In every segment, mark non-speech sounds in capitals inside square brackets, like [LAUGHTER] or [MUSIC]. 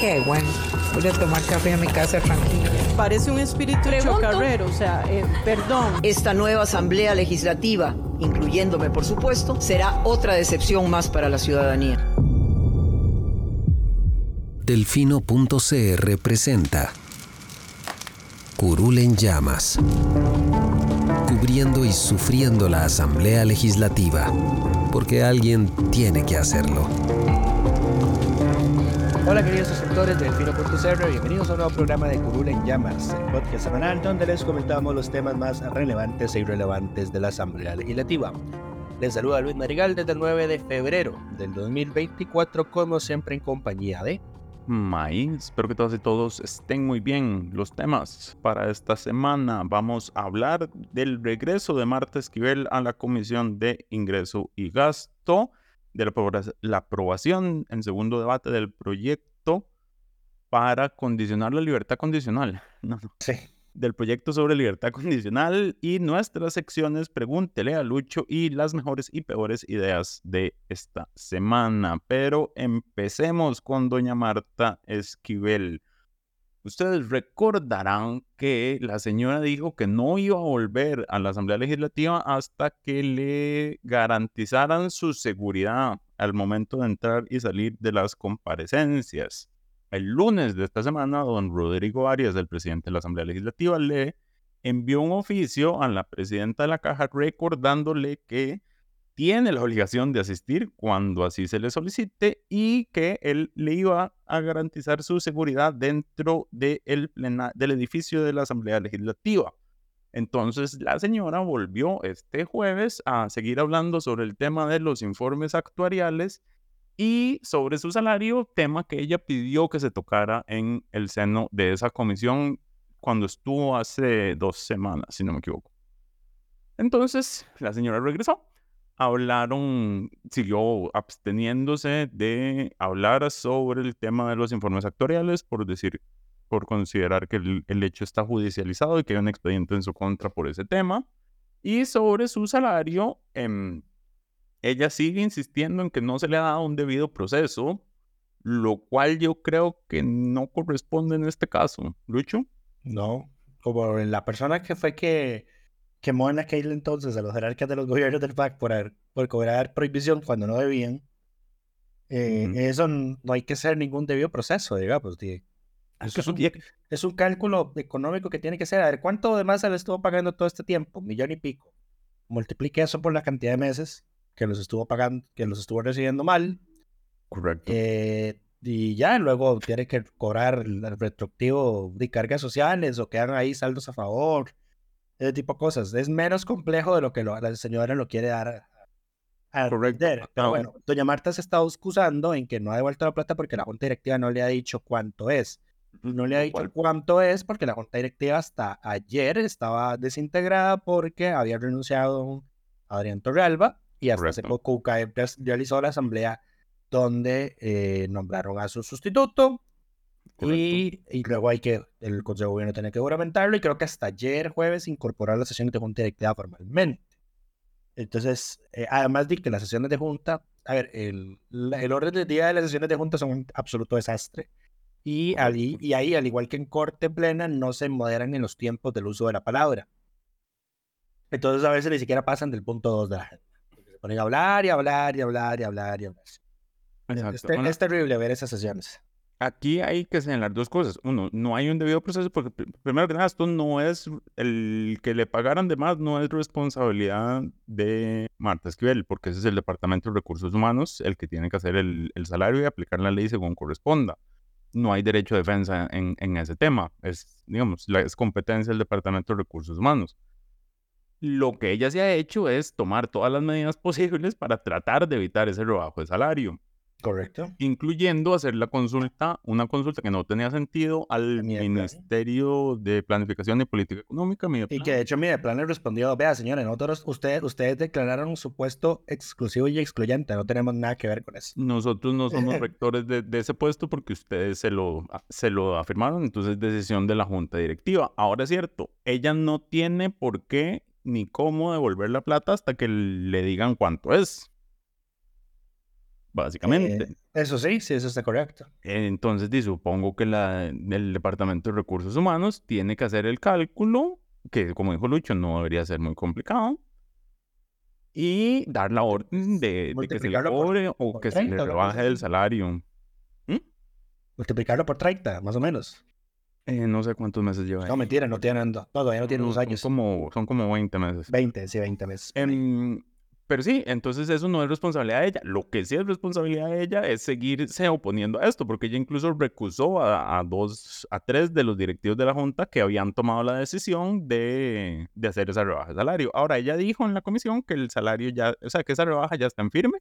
Qué bueno. Voy a tomar café a mi casa tranquila. Parece un espíritu chocarrero, o sea, eh, perdón. Esta nueva Asamblea Legislativa, incluyéndome por supuesto, será otra decepción más para la ciudadanía. Delfino.cr presenta Curul en llamas. Cubriendo y sufriendo la Asamblea Legislativa. Porque alguien tiene que hacerlo. Hola queridos suscriptores de Delfino.cr, bienvenidos a un nuevo programa de Curul en Llamas, el podcast semanal donde les comentamos los temas más relevantes e irrelevantes de la Asamblea Legislativa. Les saluda Luis Marigal desde el 9 de febrero del 2024, como siempre en compañía de... May, espero que todas y todos estén muy bien. Los temas para esta semana vamos a hablar del regreso de Marta Esquivel a la Comisión de Ingreso y Gasto de la, aprobación en segundo debate del proyecto para condicionar la libertad condicional. [LAUGHS] No, no. Sí. Del proyecto sobre libertad condicional y nuestras secciones Pregúntele a Lucho y las mejores y peores ideas de esta semana. Pero empecemos con doña Marta Esquivel. Ustedes recordarán que la señora dijo que no iba a volver a la Asamblea Legislativa hasta que le garantizaran su seguridad al momento de entrar y salir de las comparecencias. El lunes de esta semana, don Rodrigo Arias, el presidente de la Asamblea Legislativa, le envió un oficio a la presidenta de la Caja recordándole que tiene la obligación de asistir cuando así se le solicite y que él le iba a garantizar su seguridad dentro del edificio de la Asamblea Legislativa. Entonces la señora volvió este jueves a seguir hablando sobre el tema de los informes actuariales y sobre su salario, tema que ella pidió que se tocara en el seno de esa comisión cuando estuvo hace dos semanas, si no me equivoco. Entonces la señora regresó hablaron, siguió absteniéndose de hablar sobre el tema de los informes actuariales por decir, por considerar que el, hecho está judicializado y que hay un expediente en su contra por ese tema. Y sobre su salario, em, ella sigue insistiendo en que no se le ha dado un debido proceso, lo cual yo creo que no corresponde en este caso. ¿Lucho? No, como la persona que fue que quemó en aquel entonces a los jerarcas de los gobiernos del PAC por, por cobrar prohibición cuando no debían, eh, eso no hay que hacer ningún debido proceso, digamos. es, un, es, un, cálculo económico que tiene que ser, a ver, ¿cuánto de más se le estuvo pagando todo este tiempo? millón y pico. Multiplique eso por la cantidad de meses que los estuvo pagando, que los estuvo recibiendo mal. Correcto. Eh, y ya, luego tiene que cobrar el retroactivo de cargas sociales o quedan ahí saldos a favor ese tipo de cosas. Es menos complejo de lo que la señora lo quiere dar a Correcto. Pero bueno, doña Marta se está excusando en que no ha devuelto la plata porque la junta directiva no le ha dicho cuánto es. No le ha dicho cuánto es porque la junta directiva hasta ayer estaba desintegrada porque había renunciado a Adrián Torrealba y hasta hace poco realizó la asamblea donde eh, nombraron a su sustituto y, y, luego hay que, el Consejo de Gobierno tiene que juramentarlo y creo que hasta ayer jueves incorporar las sesiones de junta directiva formalmente. Entonces, eh, además de que las sesiones de junta, a ver, el, el orden del día de las sesiones de junta son un absoluto desastre. Y, ahí, y ahí, al igual que en corte plena, no se moderan en los tiempos del uso de la palabra. Entonces, a veces ni siquiera pasan del punto 2 de la agenda. Se ponen a hablar y hablar y hablar y hablar y hablar. Es, es terrible ver esas sesiones aquí hay que señalar dos cosas. Uno, no hay un debido proceso porque, primero que nada, esto no es el que le pagaran de más, no es responsabilidad de Marta Esquivel, porque ese es el Departamento de Recursos Humanos el que tiene que hacer el, salario y aplicar la ley según corresponda. No hay derecho de defensa en, ese tema. Es, digamos, la, es competencia del Departamento de Recursos Humanos. Lo que ella se ha hecho es tomar todas las medidas [LAUGHS] posibles para tratar de evitar ese rebajo de salario Correcto. Incluyendo hacer la consulta, una consulta que no tenía sentido al Ministerio de Planificación y Política Económica. Y que de hecho plan le respondió, vea señores, nosotros, ustedes, ustedes declararon un supuesto exclusivo y excluyente, no tenemos nada que ver con eso. Nosotros no somos [LAUGHS] rectores de, de, ese puesto porque ustedes se lo, se lo afirmaron, entonces es decisión de la Junta Directiva. Ahora es cierto, ella no tiene por qué ni cómo devolver la plata hasta que le digan cuánto es básicamente. Eh, eso sí, sí, eso está correcto. Entonces, supongo que la, el Departamento de Recursos Humanos tiene que hacer el cálculo, que como dijo Lucho, no debería ser muy complicado, y dar la orden de, que se le cobre o que se le rebaje el salario. ¿Mm? Multiplicarlo por 30, más o menos. Eh, no sé cuántos meses lleva. No, mentira, no tienen, todavía no tienen unos años. Son como, son como 20 meses. 20, sí, 20 meses. En, pero sí, entonces eso no es responsabilidad de ella. Lo que sí es responsabilidad de ella es seguirse oponiendo a esto, porque ella incluso recusó a, dos, a tres de los directivos de la Junta que habían tomado la decisión de, de, hacer esa rebaja de salario. Ahora, ella dijo en la comisión que el salario ya, o sea, que esa rebaja ya está en firme.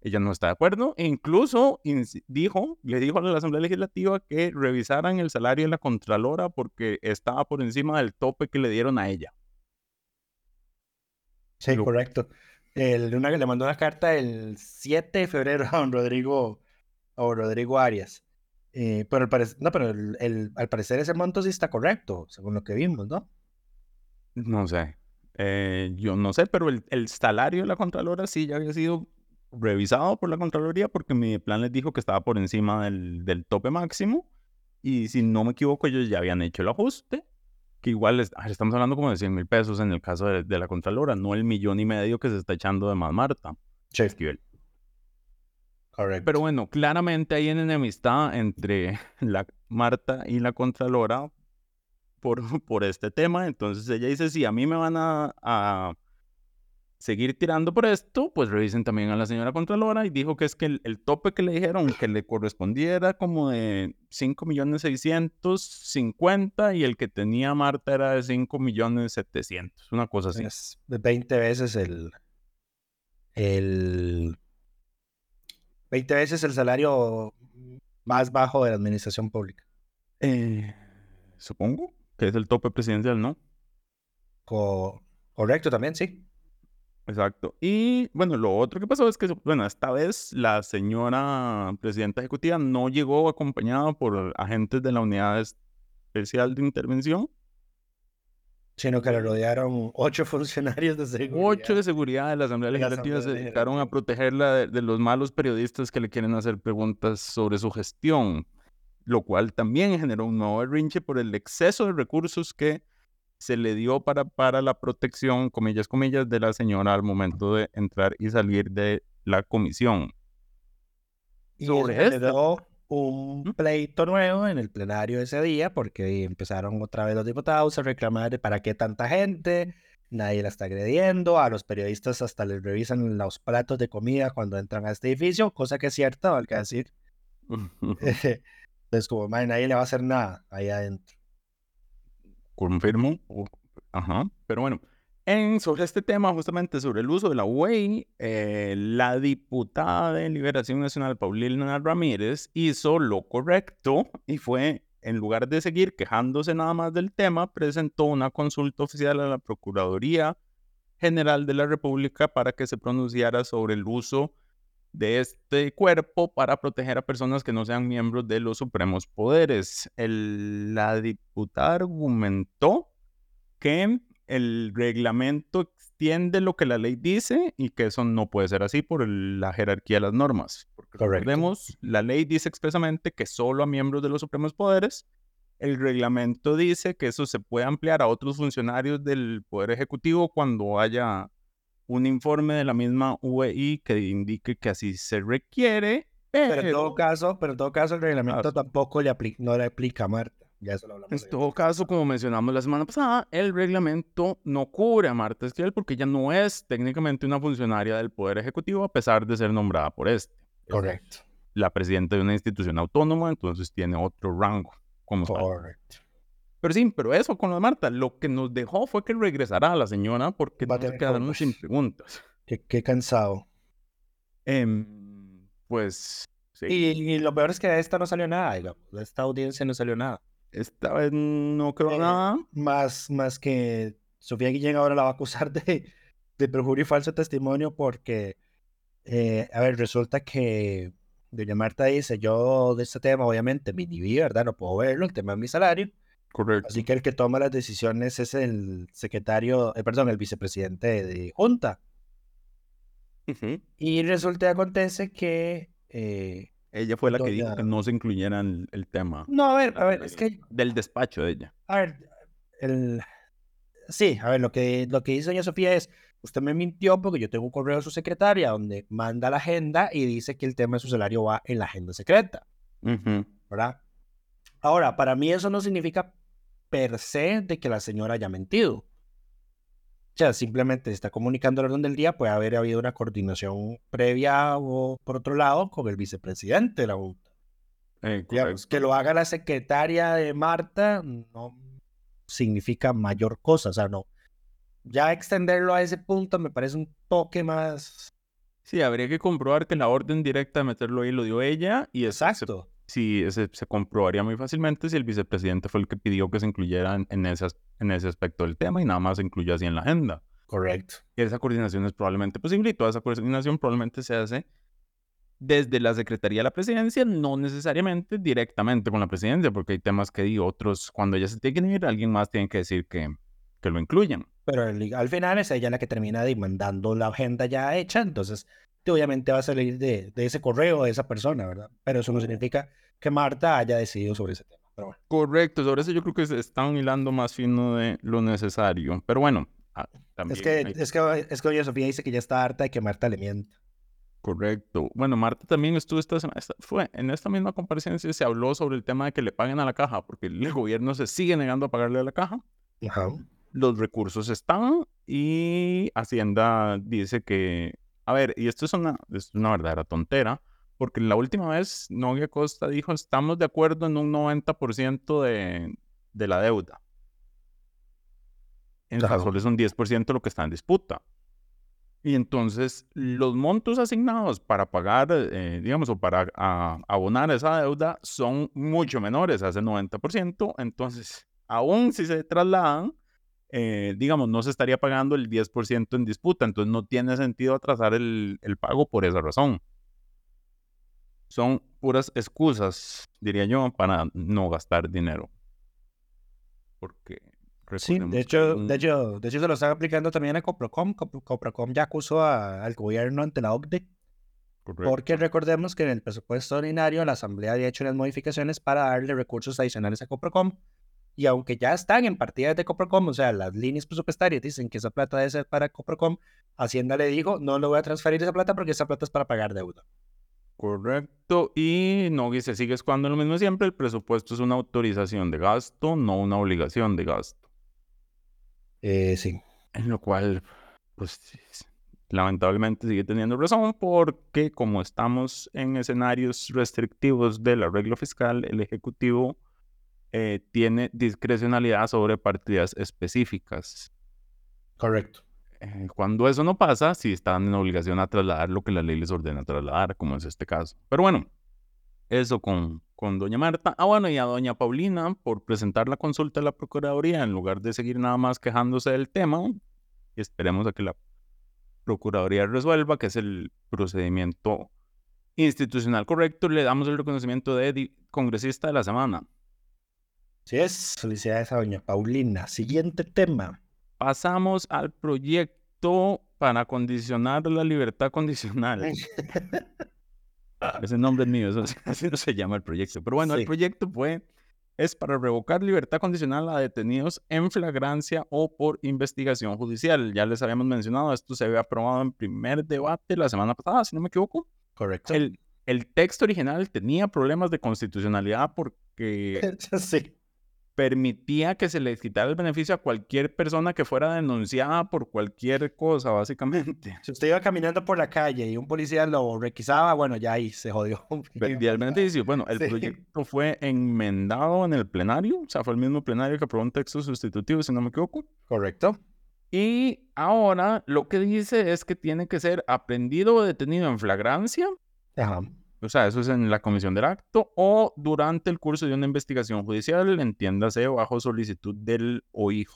Ella no está de acuerdo. E incluso dijo, le dijo a la Asamblea Legislativa que revisaran el salario de la Contralora porque estaba por encima del tope que le dieron a ella. Sí, correcto. El, una, le mandó una carta el 7 de febrero a don Rodrigo, a Rodrigo Arias. Eh, pero, al, no, pero el, al parecer ese monto sí está correcto, según lo que vimos, ¿no? No sé. Eh, yo no sé, pero el, el, salario de la Contralora sí ya había sido revisado por la Contraloría porque mi plan les dijo que estaba por encima del, del tope máximo. Y si no me equivoco, ellos ya habían hecho el ajuste que igual estamos hablando como de 100 mil pesos en el caso de, la Contralora, no el millón y medio que se está echando de más Marta. Sí. Correcto. Pero bueno, claramente hay enemistad entre [LAUGHS] la Marta y la Contralora por, por este tema. Entonces ella dice, si a mí me van a seguir tirando por esto, pues revisen también a la señora Contralora y dijo que es que el, tope que le dijeron que le correspondiera como de 5 millones 650 y el que tenía Marta era de 5 millones 700, una cosa así. Es de 20 veces el, el 20 veces el salario más bajo de la administración pública. Eh, supongo que es el tope presidencial, ¿no? correcto también, sí. Exacto. Y bueno, lo otro que pasó es que, bueno, esta vez la señora presidenta ejecutiva no llegó acompañada por agentes de la Unidad Especial de Intervención. Sino que le rodearon ocho [LAUGHS] funcionarios de seguridad. Ocho de seguridad de la Asamblea Legislativa se dedicaron a protegerla de, de los malos periodistas que le quieren hacer preguntas sobre su gestión, lo cual también generó un nuevo berrinche por el exceso de recursos que se le dio para, para la protección, comillas, comillas, de la señora al momento de entrar y salir de la comisión. Y Sobre le dio un pleito nuevo en el plenario ese día porque empezaron otra vez los diputados a reclamar de para qué tanta gente, nadie la está agrediendo, a los periodistas hasta les revisan los platos de comida cuando entran a este edificio, cosa que es cierta, que decir. [LAUGHS] Entonces, como nadie le va a hacer nada ahí adentro confirmo. Ajá. Pero bueno, en, sobre este tema, justamente sobre el uso de la UEI, eh, la diputada de Liberación Nacional, Paulina Ramírez, hizo lo correcto y fue, en lugar de seguir quejándose nada más del tema, presentó una consulta oficial a la Procuraduría General de la República para que se pronunciara sobre el uso de este cuerpo para proteger a personas que no sean miembros de los supremos poderes. la diputada argumentó que el reglamento extiende lo que la ley dice y que eso no puede ser así por la jerarquía de las normas. Porque recordemos, la ley dice expresamente que solo a miembros de los supremos poderes. El reglamento dice que eso se puede ampliar a otros funcionarios del Poder Ejecutivo cuando haya un informe de la misma UEI que indique que así se requiere. Pero, en todo caso, pero en todo caso el reglamento tampoco le no le aplica a Marta. Ya eso lo hablamos. En todo caso, como mencionamos la semana pasada, el reglamento no cubre a Marta Esquivel porque ella no es técnicamente una funcionaria del Poder Ejecutivo a pesar de ser nombrada por este. Correcto. La presidenta de una institución autónoma, entonces tiene otro rango. Como Correcto. Pero sí, pero eso con lo de Marta, lo que nos dejó fue que regresara a la señora porque nos quedaron sin preguntas. Qué, qué cansado. Eh, pues sí. Y, y lo peor es que de esta no salió nada, digamos. De esta audiencia no salió nada. Esta vez no creo Eh, nada. Más, más que Sofía Guillén ahora la va a acusar de, de perjurio y falso testimonio porque, eh, a ver, resulta que doña Marta dice, yo de este tema obviamente me inhibí, ¿verdad? No puedo verlo, el tema es mi salario. Correcto. Así que el que toma las decisiones es el secretario, eh, perdón, el vicepresidente de Junta. Y resulta y acontece que... eh, Ella fue la que dijo que no se incluyera en el tema no, a ver, a ver, es que del despacho de ella. A ver, el... sí, a ver, lo que, lo que dice doña Sofía es, usted me mintió porque yo tengo un correo de su secretaria donde manda la agenda y dice que el tema de su salario va en la agenda secreta. ¿verdad? Ahora, para mí eso no significa per se de que la señora haya mentido. O sea, simplemente se está comunicando el orden del día, puede haber habido una coordinación previa o por otro lado con el vicepresidente de la Junta. Eh, Digamos, que lo haga la secretaria de Marta no significa mayor cosa, o sea, no. Ya extenderlo a ese punto me parece un toque más Sí, habría que comprobar que la orden directa de meterlo ahí lo dio ella y exacto. Sí, ese se comprobaría muy fácilmente si el vicepresidente fue el que pidió que se incluyera en, en ese, en ese aspecto del tema y nada más se incluyó así en la agenda. Correcto. Y esa coordinación es probablemente posible y toda esa coordinación probablemente se hace desde la Secretaría de la Presidencia, no necesariamente directamente con la Presidencia, porque hay temas que di otros, cuando ella se tiene que ir, alguien más tiene que decir que, que lo incluyan. Pero el- al final es ella la que termina demandando la agenda ya hecha, entonces obviamente va a salir de, de ese correo de esa persona, ¿verdad? Pero eso no significa que Marta haya decidido sobre ese tema. Pero bueno. Correcto, sobre eso yo creo que se están hilando más fino de lo necesario. Pero bueno, ah, también Es que, hay- es que, es que doña Sofía dice que ya está harta de que Marta le mienta. Correcto. Bueno, Marta también estuvo esta semana, esta- fue en esta misma comparecencia se habló sobre el tema de que le paguen a la caja, porque el gobierno se sigue negando a pagarle a la caja. Ajá. Los recursos están y Hacienda dice que, a ver, y esto es una, es una verdadera tontera, porque la última vez Novia Costa dijo, estamos de acuerdo en un 90% de, de la deuda. En Ajá. solo es un 10% lo que está en disputa. Y entonces los montos asignados para pagar, eh, digamos, o para a- abonar esa deuda son mucho menores ese 90%. Entonces, aún si se trasladan, eh, digamos, no se estaría pagando el 10% en disputa. Entonces, no tiene sentido atrasar el, el pago por esa razón. Son puras excusas, diría yo, para no gastar dinero. Porque... Sí, de hecho, un- de hecho, de hecho se lo están aplicando también a Coprocom. Cop- Coprocom ya acusó a- al gobierno ante la OCDE, correcto. porque recordemos que en el presupuesto ordinario la Asamblea había hecho unas modificaciones para darle recursos adicionales a Coprocom. Y aunque ya están en partidas de Coprocom, o sea, las líneas presupuestarias dicen que esa plata debe ser para Coprocom, Hacienda le dijo, no le voy a transferir esa plata porque esa plata es para pagar deuda. Correcto. Y Nogui se sigue escuando lo mismo siempre. El presupuesto es una autorización de gasto, no una obligación de gasto. Eh, sí. En lo cual, pues, lamentablemente sigue teniendo razón porque como estamos en escenarios restrictivos de la regla fiscal, el Ejecutivo eh, tiene discrecionalidad sobre partidas específicas. Correcto. Eh, cuando eso no pasa, sí están en obligación a trasladar lo que la ley les ordena trasladar, como es este caso. Pero bueno, eso con, con doña Marta. Ah, bueno, y a doña Paulina por presentar la consulta a la Procuraduría en lugar de seguir nada más quejándose del tema. Y esperemos a que la Procuraduría resuelva, que es el procedimiento institucional correcto. Le damos el reconocimiento de congresista de la semana. Así es. Felicidades a doña Paulina. Siguiente tema. Pasamos al proyecto para condicionar la libertad condicional. [LAUGHS] Ese nombre es mío, eso, [LAUGHS] así no se llama el proyecto. Pero bueno, Sí. el proyecto fue, es para revocar libertad condicional a detenidos en flagrancia o por investigación judicial. Ya les habíamos mencionado, esto se había aprobado en primer debate la semana pasada, si no me equivoco. Correcto. El, el texto original tenía problemas de constitucionalidad porque [LAUGHS] sí. Permitía que se le quitara el beneficio a cualquier persona que fuera denunciada por cualquier cosa, básicamente. Si usted iba caminando por la calle y un policía lo requisaba, bueno, ya ahí se jodió. Perdía el beneficio. Bueno, el Sí. proyecto fue enmendado en el plenario, o sea, fue el mismo plenario que aprobó un texto sustitutivo, si no me equivoco. Correcto. Y ahora lo que dice es que tiene que ser aprendido o detenido en flagrancia Ajá. O sea, eso es en la comisión del acto o durante el curso de una investigación judicial, entiéndase bajo solicitud del OIJ.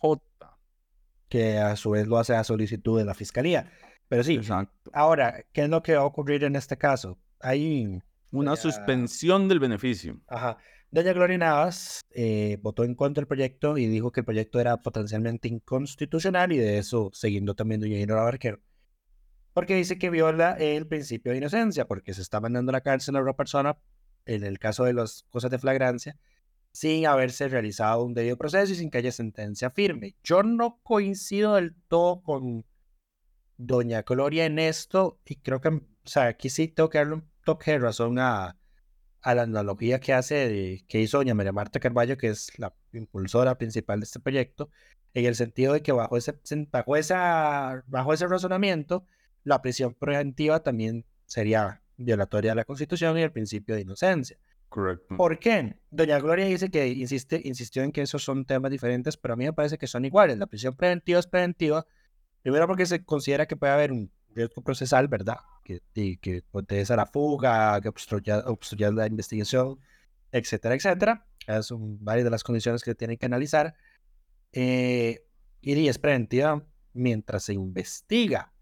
Que a su vez lo hace a solicitud de la fiscalía. Pero sí, Exacto. ahora, ¿qué es lo que va a ocurrir en este caso? Hay Una Doña- suspensión del beneficio. Ajá. Doña Gloria Navas eh, votó en contra del proyecto y dijo que el proyecto era potencialmente inconstitucional y de eso siguiendo también doña Inora Barquero. Porque dice que viola el principio de inocencia, porque se está mandando a la cárcel a una persona, en el caso de las cosas de flagrancia, sin haberse realizado un debido proceso y sin que haya sentencia firme. Yo no coincido del todo con doña Gloria en esto y creo que, o sea, aquí sí tengo que darle un toque de razón a, a la analogía que hace de, que hizo doña María Marta Carballo, que es la impulsora principal de este proyecto, en el sentido de que bajo ese, bajo esa, bajo ese razonamiento, la prisión preventiva también sería violatoria de la Constitución y el principio de inocencia. Correcto. ¿Por qué? Doña Gloria dice que insiste, insistió en que esos son temas diferentes, pero a mí me parece que son iguales. La prisión preventiva es preventiva, primero porque se considera que puede haber un riesgo procesal, ¿verdad? Que, y que a la fuga, que obstruya, obstruya la investigación, etcétera, etcétera. Esas son varias de las condiciones que tienen que analizar. Eh, y es preventiva mientras se investiga.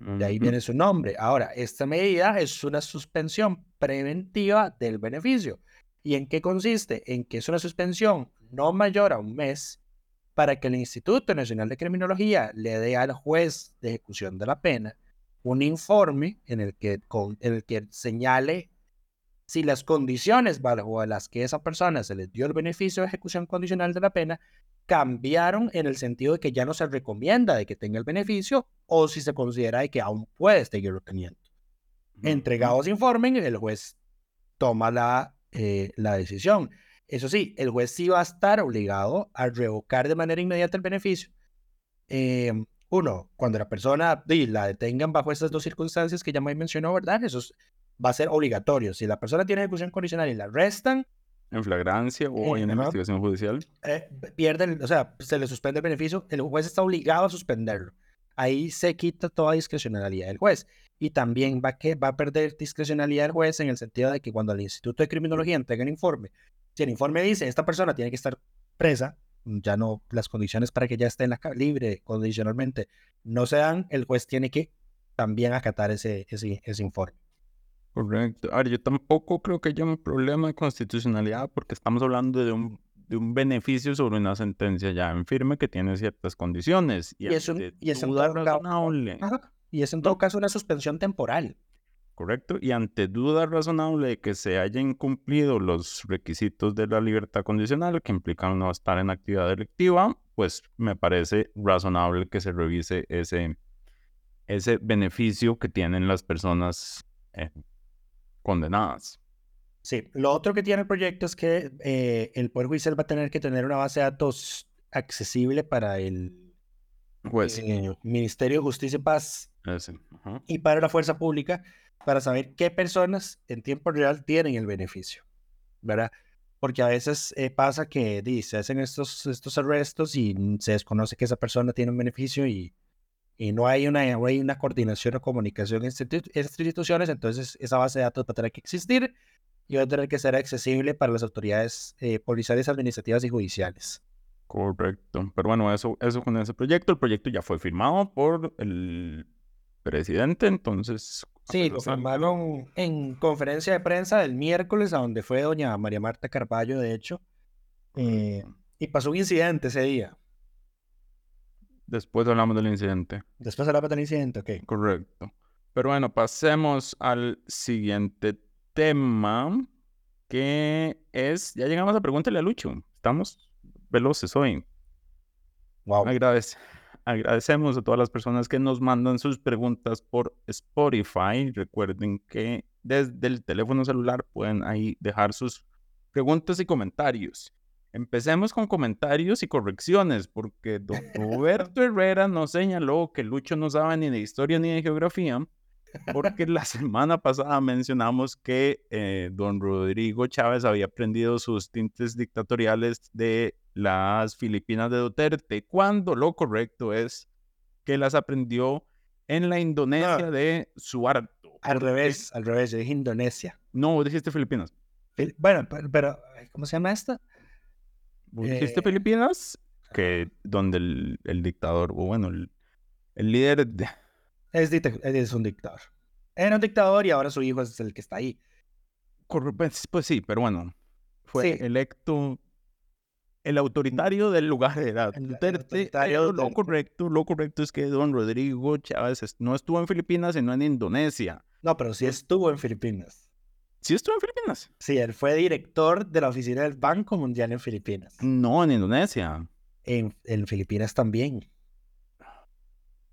De ahí viene su nombre. Ahora, esta medida es una suspensión preventiva del beneficio. ¿Y en qué consiste? En que es una suspensión no mayor a un mes para que el Instituto Nacional de Criminología le dé al juez de ejecución de la pena un informe en el que, con, en el que señale si las condiciones bajo las que esa persona se le dio el beneficio de ejecución condicional de la pena cambiaron en el sentido de que ya no se recomienda de que tenga el beneficio o si se considera de que aún puede seguirlo teniendo. Entregados informen, el juez toma la, eh, la decisión. Eso sí, el juez sí va a estar obligado a revocar de manera inmediata el beneficio. Eh, uno, cuando la persona la detengan bajo estas dos circunstancias que ya me mencionó, ¿verdad? Eso es- va a ser obligatorio. Si la persona tiene ejecución condicional y la arrestan, En flagrancia o Eh, en investigación judicial. eh, pierden, o sea, se le suspende el beneficio, el juez está obligado a suspenderlo. Ahí se quita toda discrecionalidad del juez. Y también va, que, va a perder discrecionalidad del juez en el sentido de que cuando el Instituto de Criminología entrega el informe, si el informe dice esta persona tiene que estar presa, ya no, las condiciones para que ya esté en la libre condicionalmente no se dan, el juez tiene que también acatar ese, ese, ese informe. Correcto. Ahora, yo tampoco creo que haya un problema de constitucionalidad porque estamos hablando de un, de un beneficio sobre una sentencia ya en firme que tiene ciertas condiciones. Y, Y es un- ante y es duda todo caso- razonable, Ajá. Y es en todo caso una suspensión temporal. correcto. Y ante duda razonable de que se hayan cumplido los requisitos de la libertad condicional que implican no estar en actividad delictiva, pues me parece razonable que se revise ese, ese beneficio que tienen las personas eh, condenadas. Sí, lo otro que tiene el proyecto es que eh, el Poder Judicial va a tener que tener una base de datos accesible para el eh, Ministerio de Justicia y Paz ese, ajá. y para la Fuerza Pública para saber qué personas en tiempo real tienen el beneficio, ¿verdad? Porque a veces eh, pasa que di, se hacen estos, estos arrestos y se desconoce que esa persona tiene un beneficio y, y no, hay una, no hay una coordinación o comunicación entre institu- entre instituciones, entonces esa base de datos va a tener que existir y va a tener que ser accesible para las autoridades eh, policiales, administrativas y judiciales. Correcto. Pero bueno, eso, eso con ese proyecto. El proyecto ya fue firmado por el presidente, entonces. Sí, lo firmaron en conferencia de prensa del miércoles, a donde fue doña María Marta Carballo, de hecho, eh, y pasó un incidente ese día. Después hablamos del incidente. Después hablaba del incidente, ok. Correcto. Pero bueno, pasemos al siguiente tema, que es. Ya llegamos a pregúntale a Lucho. Estamos veloces hoy. Wow. Agradece- agradecemos a todas las personas que nos mandan sus preguntas por Spotify. Recuerden que desde el teléfono celular pueden ahí dejar sus preguntas y comentarios. Empecemos con comentarios y correcciones, porque don Roberto Herrera nos señaló que Lucho no sabe ni de historia ni de geografía, porque la [LAUGHS] semana pasada mencionamos que eh, don Rodrigo Chávez había aprendido sus tintes dictatoriales de las Filipinas de Duterte, cuando lo correcto es que las aprendió en la Indonesia No. de Suharto. Al revés, al revés, yo dije Indonesia. No, dijiste Filipinas. Fil- Bueno, pero, pero, ¿cómo se llama esta? Dijiste Eh, Filipinas, que donde el, el dictador, o bueno, el, el líder de... Es, es un dictador. Era un dictador y ahora su hijo es el que está ahí. Pues, pues sí, pero bueno, fue Sí. electo el autoritario del lugar era Duterte, autoritario pero lo correcto, lo correcto es que don Rodrigo Chávez no estuvo en Filipinas, sino en Indonesia. No, pero sí estuvo en Filipinas. ¿Sí estuvo en Filipinas? Sí, él fue director de la oficina del Banco Mundial en Filipinas. No, en Indonesia. En, en Filipinas también.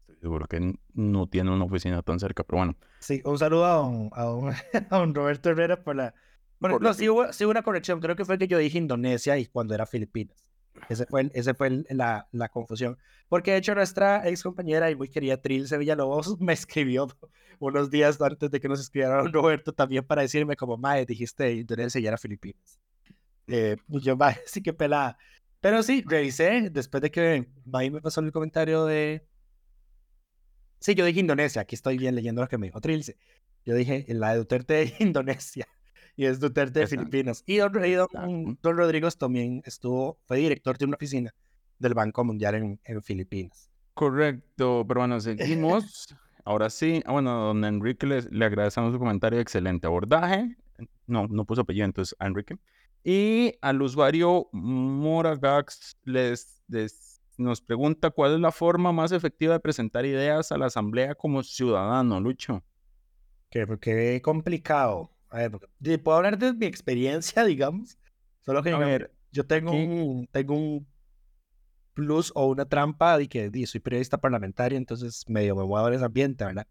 Estoy seguro que no tiene una oficina tan cerca, pero bueno. Sí, un saludo a don, a don, [LAUGHS] a don Roberto Herrera por la... Bueno, Por no, la- sí hubo, sí hubo una corrección. Creo que fue que yo dije Indonesia y cuando era Filipinas. Ese fue, ese fue el- la, la confusión. Porque de hecho nuestra ex compañera y muy querida Trilce Villalobos [LAUGHS] me escribió [LAUGHS] unos días antes de que nos escribiera don Roberto también para decirme como, mae, dijiste Indonesia y era Filipinas. Eh, yo, mae, [LAUGHS] sí que pelada. Pero sí, revisé después de que Mae me pasó el comentario de... Sí, yo dije Indonesia. Aquí estoy bien leyendo lo que me dijo Trilce. Yo dije la de Duterte de Indonesia y es Duterte de. Filipinas. Y don, y don- don Rodrigo también estuvo, fue director de una oficina del Banco Mundial en, en Filipinas. Correcto, pero bueno, [LAUGHS] seguimos. Ahora sí, ah, bueno, don Enrique le, le agradecemos su comentario, excelente abordaje. No, no puso apellido, entonces a Enrique. Y al usuario Moragax les, les- nos pregunta cuál es la forma más efectiva de presentar ideas a la asamblea como ciudadano, Lucho. Que, que complicado. A ver, porque- puedo hablar de mi experiencia, [LAUGHS] digamos. Solo que A ver, yo tengo un, tengo un plus o una trampa de que soy periodista parlamentario, entonces medio me muevo en ese ambiente, ¿verdad?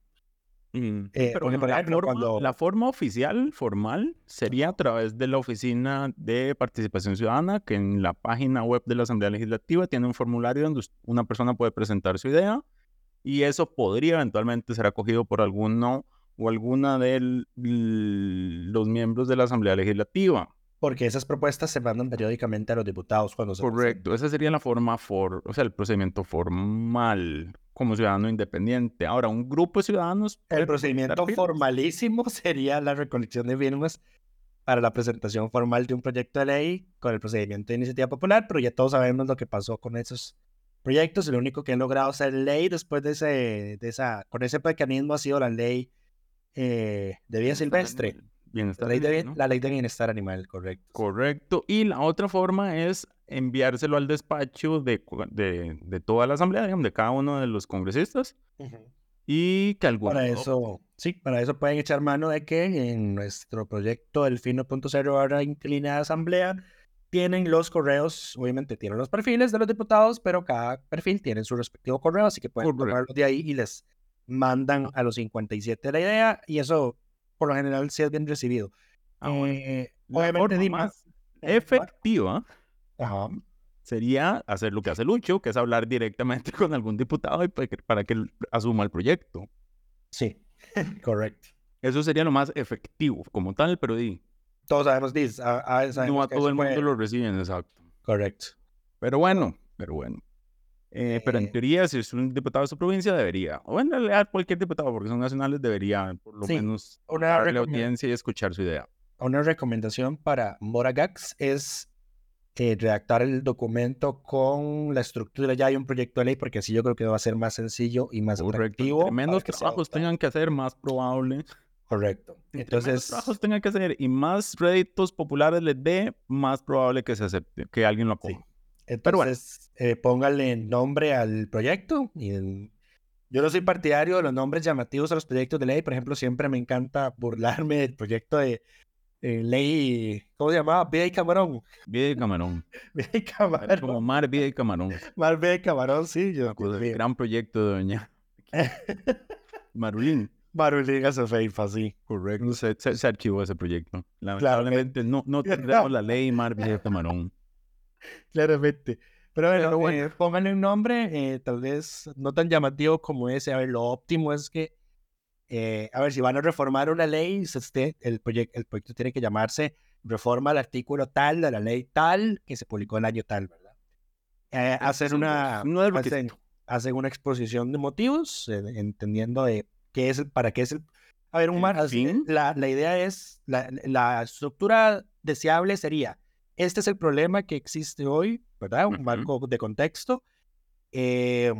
Mm, Eh, pero porque, por la ejemplo, forma- cuando- la forma oficial, formal, sería a través de la Oficina de Participación Ciudadana, que en la página web de la Asamblea Legislativa tiene un formulario donde una persona puede presentar su idea y eso podría eventualmente ser acogido por alguno o alguna de los miembros de la Asamblea Legislativa. Porque esas propuestas se mandan periódicamente a los diputados cuando se Correcto, esa sería la forma, for, o sea, el procedimiento formal como ciudadano independiente. Ahora, un grupo de ciudadanos... El procedimiento formalísimo [LAUGHS] sería la recolección de firmas para la presentación formal de un proyecto de ley con el procedimiento de iniciativa popular, pero ya todos sabemos lo que pasó con esos proyectos. Lo único que han logrado ser ley después de ese, de esa, con ese mecanismo ha sido la ley eh, de vida silvestre, la Bienestar ley, de, animal, ¿no? la ley de bienestar animal, correcto. Correcto. Y la otra forma es enviárselo al despacho de, de, de toda la asamblea, digamos, de cada uno de los congresistas y que alguno... Para eso, sí, para eso pueden echar mano de que en nuestro proyecto Delfino.0 ahora inclinada asamblea tienen los correos, obviamente tienen los perfiles de los diputados, pero cada perfil tiene su respectivo correo, así que pueden Correcto. tomarlos de ahí y les mandan a los 57 la idea y eso por lo general sí es bien recibido. Ah, bueno. Eh, obviamente más efectiva Ajá, sería hacer lo que hace Lucho, que es hablar directamente [LAUGHS] con algún diputado y para que asuma el proyecto. sí, [LAUGHS] correcto. Eso sería lo más efectivo como tal, pero di, Todos sabemos, dis, a, a- no sabemos a que todo el mundo lo reciben, exacto. Correcto. Pero bueno, pero bueno. Eh, pero en Eh, teoría, si es un diputado de su provincia, debería, o en realidad cualquier diputado, porque son nacionales, debería por lo Sí, menos darle recomendación. audiencia y escuchar su idea. una recomendación para Moragax es eh, redactar el documento con la estructura ya hay un proyecto de ley, porque así yo creo que va a ser más sencillo y más Correcto. atractivo. Menos que trabajos tengan que hacer, más probable. Correcto. Entre menos Entonces, trabajos tengan que hacer y más réditos populares les dé, más probable que se acepte, que alguien lo Sí. Entonces bueno. eh, póngale nombre al proyecto. Y el- Yo no soy partidario de los nombres llamativos a los proyectos de ley. Por ejemplo, siempre me encanta burlarme del proyecto de eh, ley, ¿cómo se llamaba? Vida y Camarón. Vida y Camarón. [LAUGHS] Vida y Era Camarón. como Mar, Vida y Camarón. Más Vida y Camarón, sí. Yo. Gran proyecto de doña [LAUGHS] Marulín. Marulín hace feifa, sí. Correcto. Se, se- se archivó ese proyecto. Lamentablemente no, [LAUGHS] no tendremos la ley Mar, Vida y Camarón. [LAUGHS] Claramente. Pero bueno, Pero bueno. eh, pónganle un nombre, eh, tal vez no tan llamativo como ese. A ver, lo óptimo es que, eh, a ver, si van a reformar una ley, se esté- el, proyecto el proyecto tiene que llamarse Reforma al artículo tal de la ley tal que se publicó el año tal, ¿verdad? Eh, hacer una, no hacen, hacen una exposición de motivos, eh, entendiendo de qué es para qué es el, A ver, un mar, la, la, idea es, la, la, estructura deseable sería, este es el problema que existe hoy, ¿verdad? Un marco de contexto. Eh,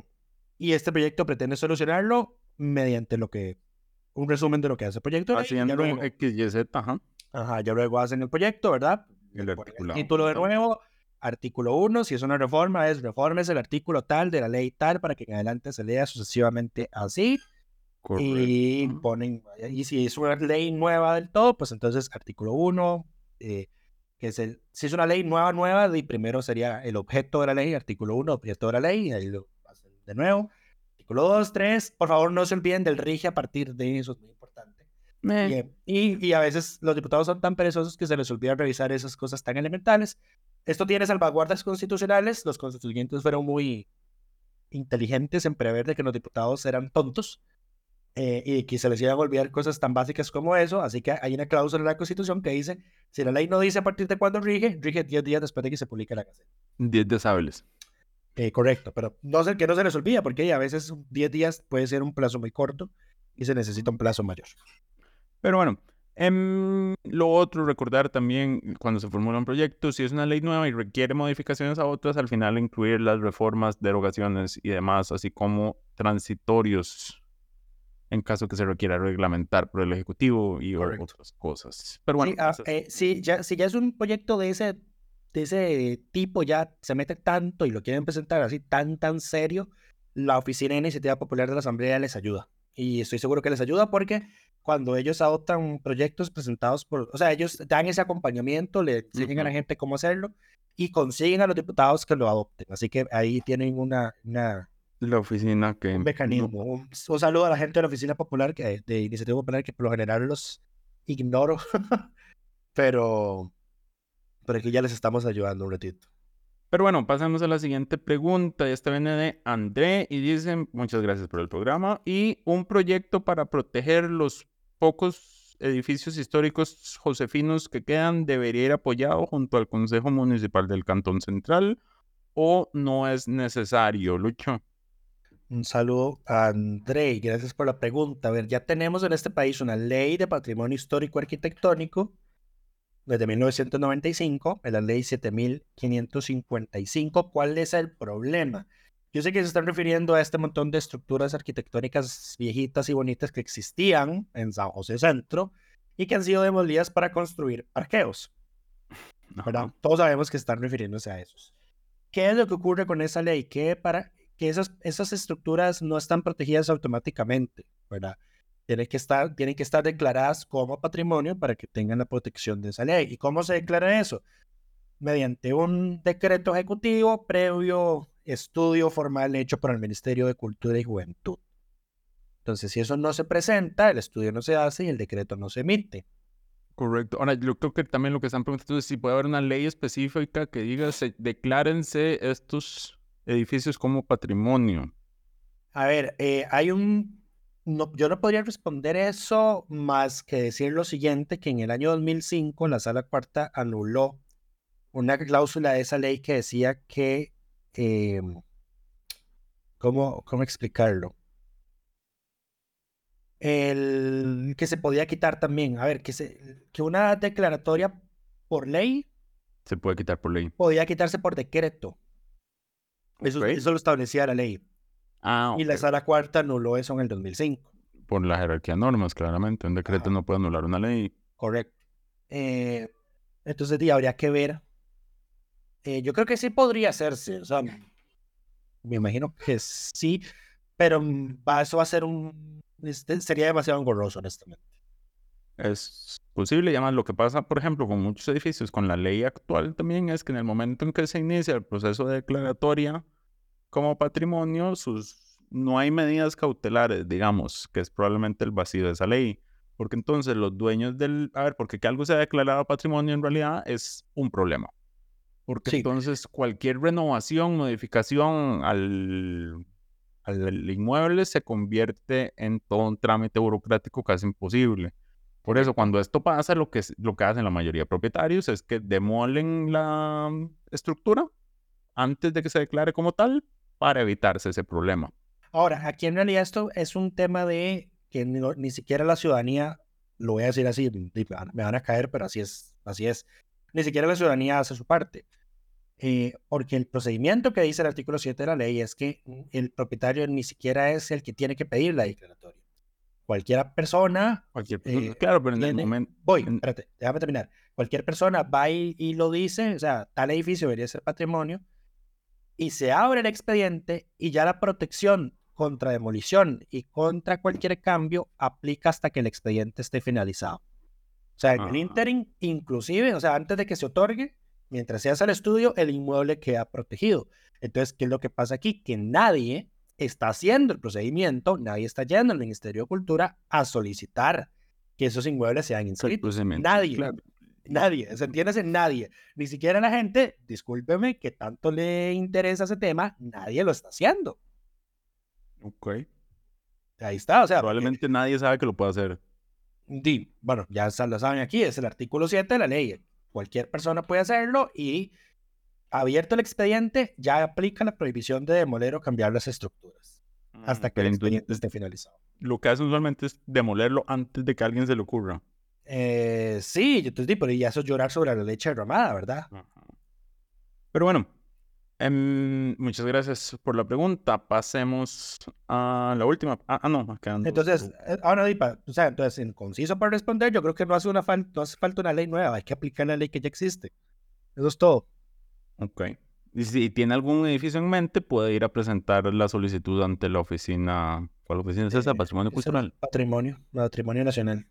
y este proyecto pretende solucionarlo mediante lo que, un resumen de lo que hace el proyecto. Haciendo luego, X, Y, Z, ajá. Ajá, ya luego hacen el proyecto, ¿verdad? El artículo. Título de nuevo, artículo 1, si es una reforma, es reformes el artículo tal de la ley tal para que en adelante se lea sucesivamente así. Y ponen, y si es una ley nueva del todo, pues entonces artículo 1, eh, que el, si es una ley nueva, nueva, y primero sería el objeto de la ley, artículo 1, objeto de la ley, y ahí lo hacen de nuevo. Artículo 2, 3, por favor no se olviden del rige a partir de eso, es muy importante. Y, y, a veces los diputados son tan perezosos que se les olvida revisar esas cosas tan elementales. Esto tiene salvaguardas constitucionales, los constituyentes fueron muy inteligentes en prever de que los diputados eran tontos eh, y que se les iban a olvidar cosas tan básicas como eso. Así que hay una cláusula en la Constitución que dice, si la ley no dice a partir de cuándo rige, rige 10 días después de que se publique la Gaceta. 10 días hábiles. Eh, correcto, pero no sé que no se les olvida, porque a veces 10 días puede ser un plazo muy corto y se necesita un plazo mayor. Pero bueno, em, lo otro, recordar también cuando se formula un proyecto, si es una ley nueva y requiere modificaciones a otras, al final incluir las reformas, derogaciones y demás, así como transitorios en caso que se requiera reglamentar por el Ejecutivo y otras cosas. Pero bueno. Ah, eh, si, ya, si ya es un proyecto de ese, de ese tipo, ya se mete tanto y lo quieren presentar así tan, tan serio, la Oficina de Iniciativa Popular de la Asamblea les ayuda. Y estoy seguro que les ayuda porque cuando ellos adoptan proyectos presentados por, o sea, ellos dan ese acompañamiento, le enseñan a la gente cómo hacerlo y consiguen a los diputados que lo adopten. Así que ahí tienen una, una la oficina que... Un mecanismo. Un, saludo a la gente de la oficina popular, que, de Iniciativa Popular, que por lo general los ignoro, [LAUGHS] pero, pero aquí ya les estamos ayudando un ratito. Pero bueno, pasamos a la siguiente pregunta. Esta viene de André y dicen, muchas gracias por el programa. Y un proyecto para proteger los pocos edificios históricos josefinos que quedan debería ir apoyado junto al Consejo Municipal del Cantón Central o no es necesario, Lucho. Un saludo a André, gracias por la pregunta. A ver, ya tenemos en este país una ley de patrimonio histórico arquitectónico desde 1995, la ley 7555. ¿Cuál es el problema? Yo sé que se están refiriendo a este montón de estructuras arquitectónicas viejitas y bonitas que existían en San José Centro y que han sido demolidas para construir parqueos. Todos sabemos que están refiriéndose a esos. ¿Qué es lo que ocurre con esa ley? Que para que esas, esas estructuras no están protegidas automáticamente, ¿verdad? Tienen que, estar, tienen que estar declaradas como patrimonio para que tengan la protección de esa ley. ¿Y cómo se declara eso? Mediante un decreto ejecutivo previo estudio formal hecho por el Ministerio de Cultura y Juventud. Entonces, si eso no se presenta, el estudio no se hace y el decreto no se emite. Correcto. Ahora, yo creo que también lo que están preguntando es si puede haber una ley específica que diga, se, declárense estos edificios como patrimonio? A ver, eh, hay un... No, yo no podría responder eso más que decir lo siguiente, que en el año 2005 la sala cuarta anuló una cláusula de esa ley que decía que... Em, ¿cómo, ¿Cómo explicarlo? El, que se podía quitar también. A ver, que, se, que una declaratoria por ley... Se puede quitar por ley. Podía quitarse por decreto. Eso, lo establecía la ley. Ah, Y la sala cuarta anuló eso en el 2005. Por la jerarquía de normas, claramente. Un decreto no puede anular una ley. Correcto. Eh, entonces, habría que ver. Eh, yo creo que sí podría hacerse. O sea, me imagino que sí, pero mm, eso va a ser un. Este, sería demasiado engorroso, honestamente. Es posible, y además lo que pasa, por ejemplo, con muchos edificios, con la ley actual también, es que en el momento en que se inicia el proceso de declaratoria como patrimonio, sus, no hay medidas cautelares, digamos, que es probablemente el vacío de esa ley. Porque entonces los dueños del... A ver, porque que algo sea declarado patrimonio en realidad es un problema. Porque entonces cualquier renovación, modificación al, al inmueble se convierte en todo un trámite burocrático casi imposible. Por eso, cuando esto pasa, lo que, lo que hacen la mayoría de propietarios es que demolen la estructura antes de que se declare como tal para evitarse ese problema. Ahora, aquí en realidad esto es un tema de que ni, ni siquiera la ciudadanía, lo voy a decir así, me van a caer, pero así es, así es, ni siquiera la ciudadanía hace su parte. Eh, porque el procedimiento que dice el artículo 7 de la ley es que el propietario ni siquiera es el que tiene que pedir la declaratoria. Cualquier persona. Cualquier persona eh, claro, pero en el momento. Voy, espérate, déjame terminar. Cualquier persona va y, y, lo dice, o sea, tal edificio debería ser patrimonio, y se abre el expediente y ya la protección contra demolición y contra cualquier cambio aplica hasta que el expediente esté finalizado. O sea, en el interim, inclusive, o sea, antes de que se otorgue, mientras se hace el estudio, el inmueble queda protegido. Entonces, ¿qué es lo que pasa aquí? Que nadie está haciendo el procedimiento, nadie está yendo al Ministerio de Cultura a solicitar que esos inmuebles sean inscritos. Nadie. Nadie, ¿se entiende? Nadie. Ni siquiera la gente, discúlpeme, que tanto le interesa ese tema, nadie lo está haciendo. Ok. Ahí está, o sea. Probablemente nadie sabe que lo puede hacer. Di, bueno, ya lo saben aquí, es el artículo 7 de la ley. Cualquier persona puede hacerlo y abierto el expediente, ya aplica la prohibición de demoler o cambiar las estructuras hasta mm, que el expediente esté finalizado. Lo que hacen usualmente es demolerlo antes de que a alguien se le ocurra. Eh, sí, yo te digo, y eso es llorar sobre la leche derramada, ¿verdad? Pero bueno, em, muchas gracias por la pregunta. Pasemos a la última. Ah, ah no, acá Entonces, eh, ahora, o sea, entonces, en conciso para responder, yo creo que no hace, una no hace falta una ley nueva, hay que aplicar la ley que ya existe. Eso es todo. Ok. Y si tiene algún edificio en mente, puede ir a presentar la solicitud ante la oficina. ¿Cuál oficina es esa? Eh, Patrimonio Cultural. Patrimonio, Patrimonio Nacional.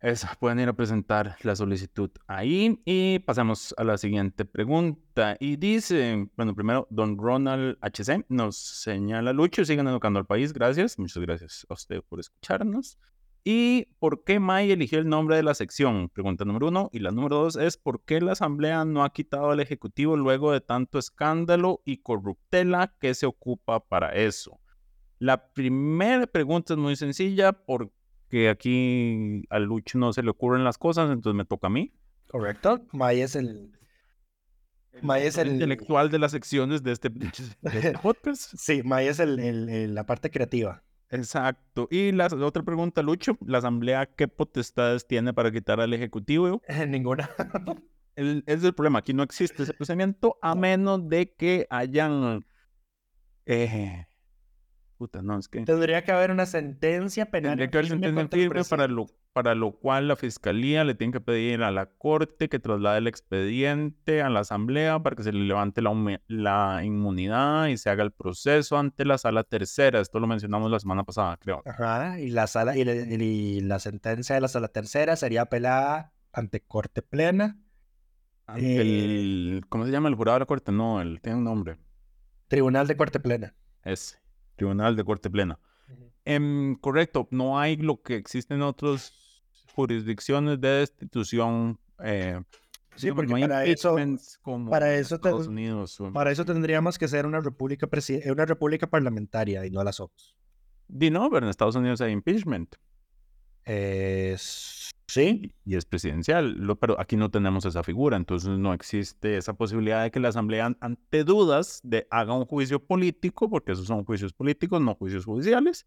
Eso, pueden ir a presentar la solicitud ahí. Y pasamos a la siguiente pregunta. Y dice, bueno, primero, don Ronald HC nos señala, Lucho, sigan educando al país. Gracias. Muchas gracias a usted por escucharnos. ¿Y por qué May eligió el nombre de la sección? Pregunta número uno. Y la número dos es, ¿por qué la Asamblea no ha quitado al Ejecutivo luego de tanto escándalo y corruptela que se ocupa para eso? La primera pregunta es muy sencilla, ¿por que aquí a Lucho no se le ocurren las cosas, entonces me toca a mí. Correcto. May es el. May es el intelectual de las secciones de este, este [LAUGHS] podcast. sí, May es el, la parte creativa. Exacto. Y la otra pregunta, Lucho, ¿la asamblea qué potestades tiene para quitar al ejecutivo? [LAUGHS] Ninguna. [LAUGHS] el, es el problema, aquí no existe ese procedimiento a menos de que hayan eh, no, es que... Tendría que haber una sentencia penal. Tendría que haber sentencia firme para lo, para lo cual la fiscalía le tiene que pedir a la corte que traslade el expediente a la asamblea para que se le levante la, la inmunidad y se haga el proceso ante la sala tercera. Esto lo mencionamos la semana pasada, creo. Ajá, y la sala y, y la sentencia de la sala tercera sería apelada ante corte plena. el, ¿Cómo se llama el jurado de la corte? No, él tiene un nombre. Tribunal de Corte Plena. Ese. Tribunal de Corte Plena. Em, correcto, no hay lo que existe en otras jurisdicciones de destitución. Eh, sí, porque para, eso, para, eso para eso tendríamos que ser una república, una república parlamentaria y no las somos. Di no, pero en Estados Unidos hay impeachment. Eh, sí. Y es presidencial, pero aquí no tenemos esa figura, entonces no existe esa posibilidad de que la Asamblea, ante dudas, de, haga un juicio político, porque esos son juicios políticos, no juicios judiciales,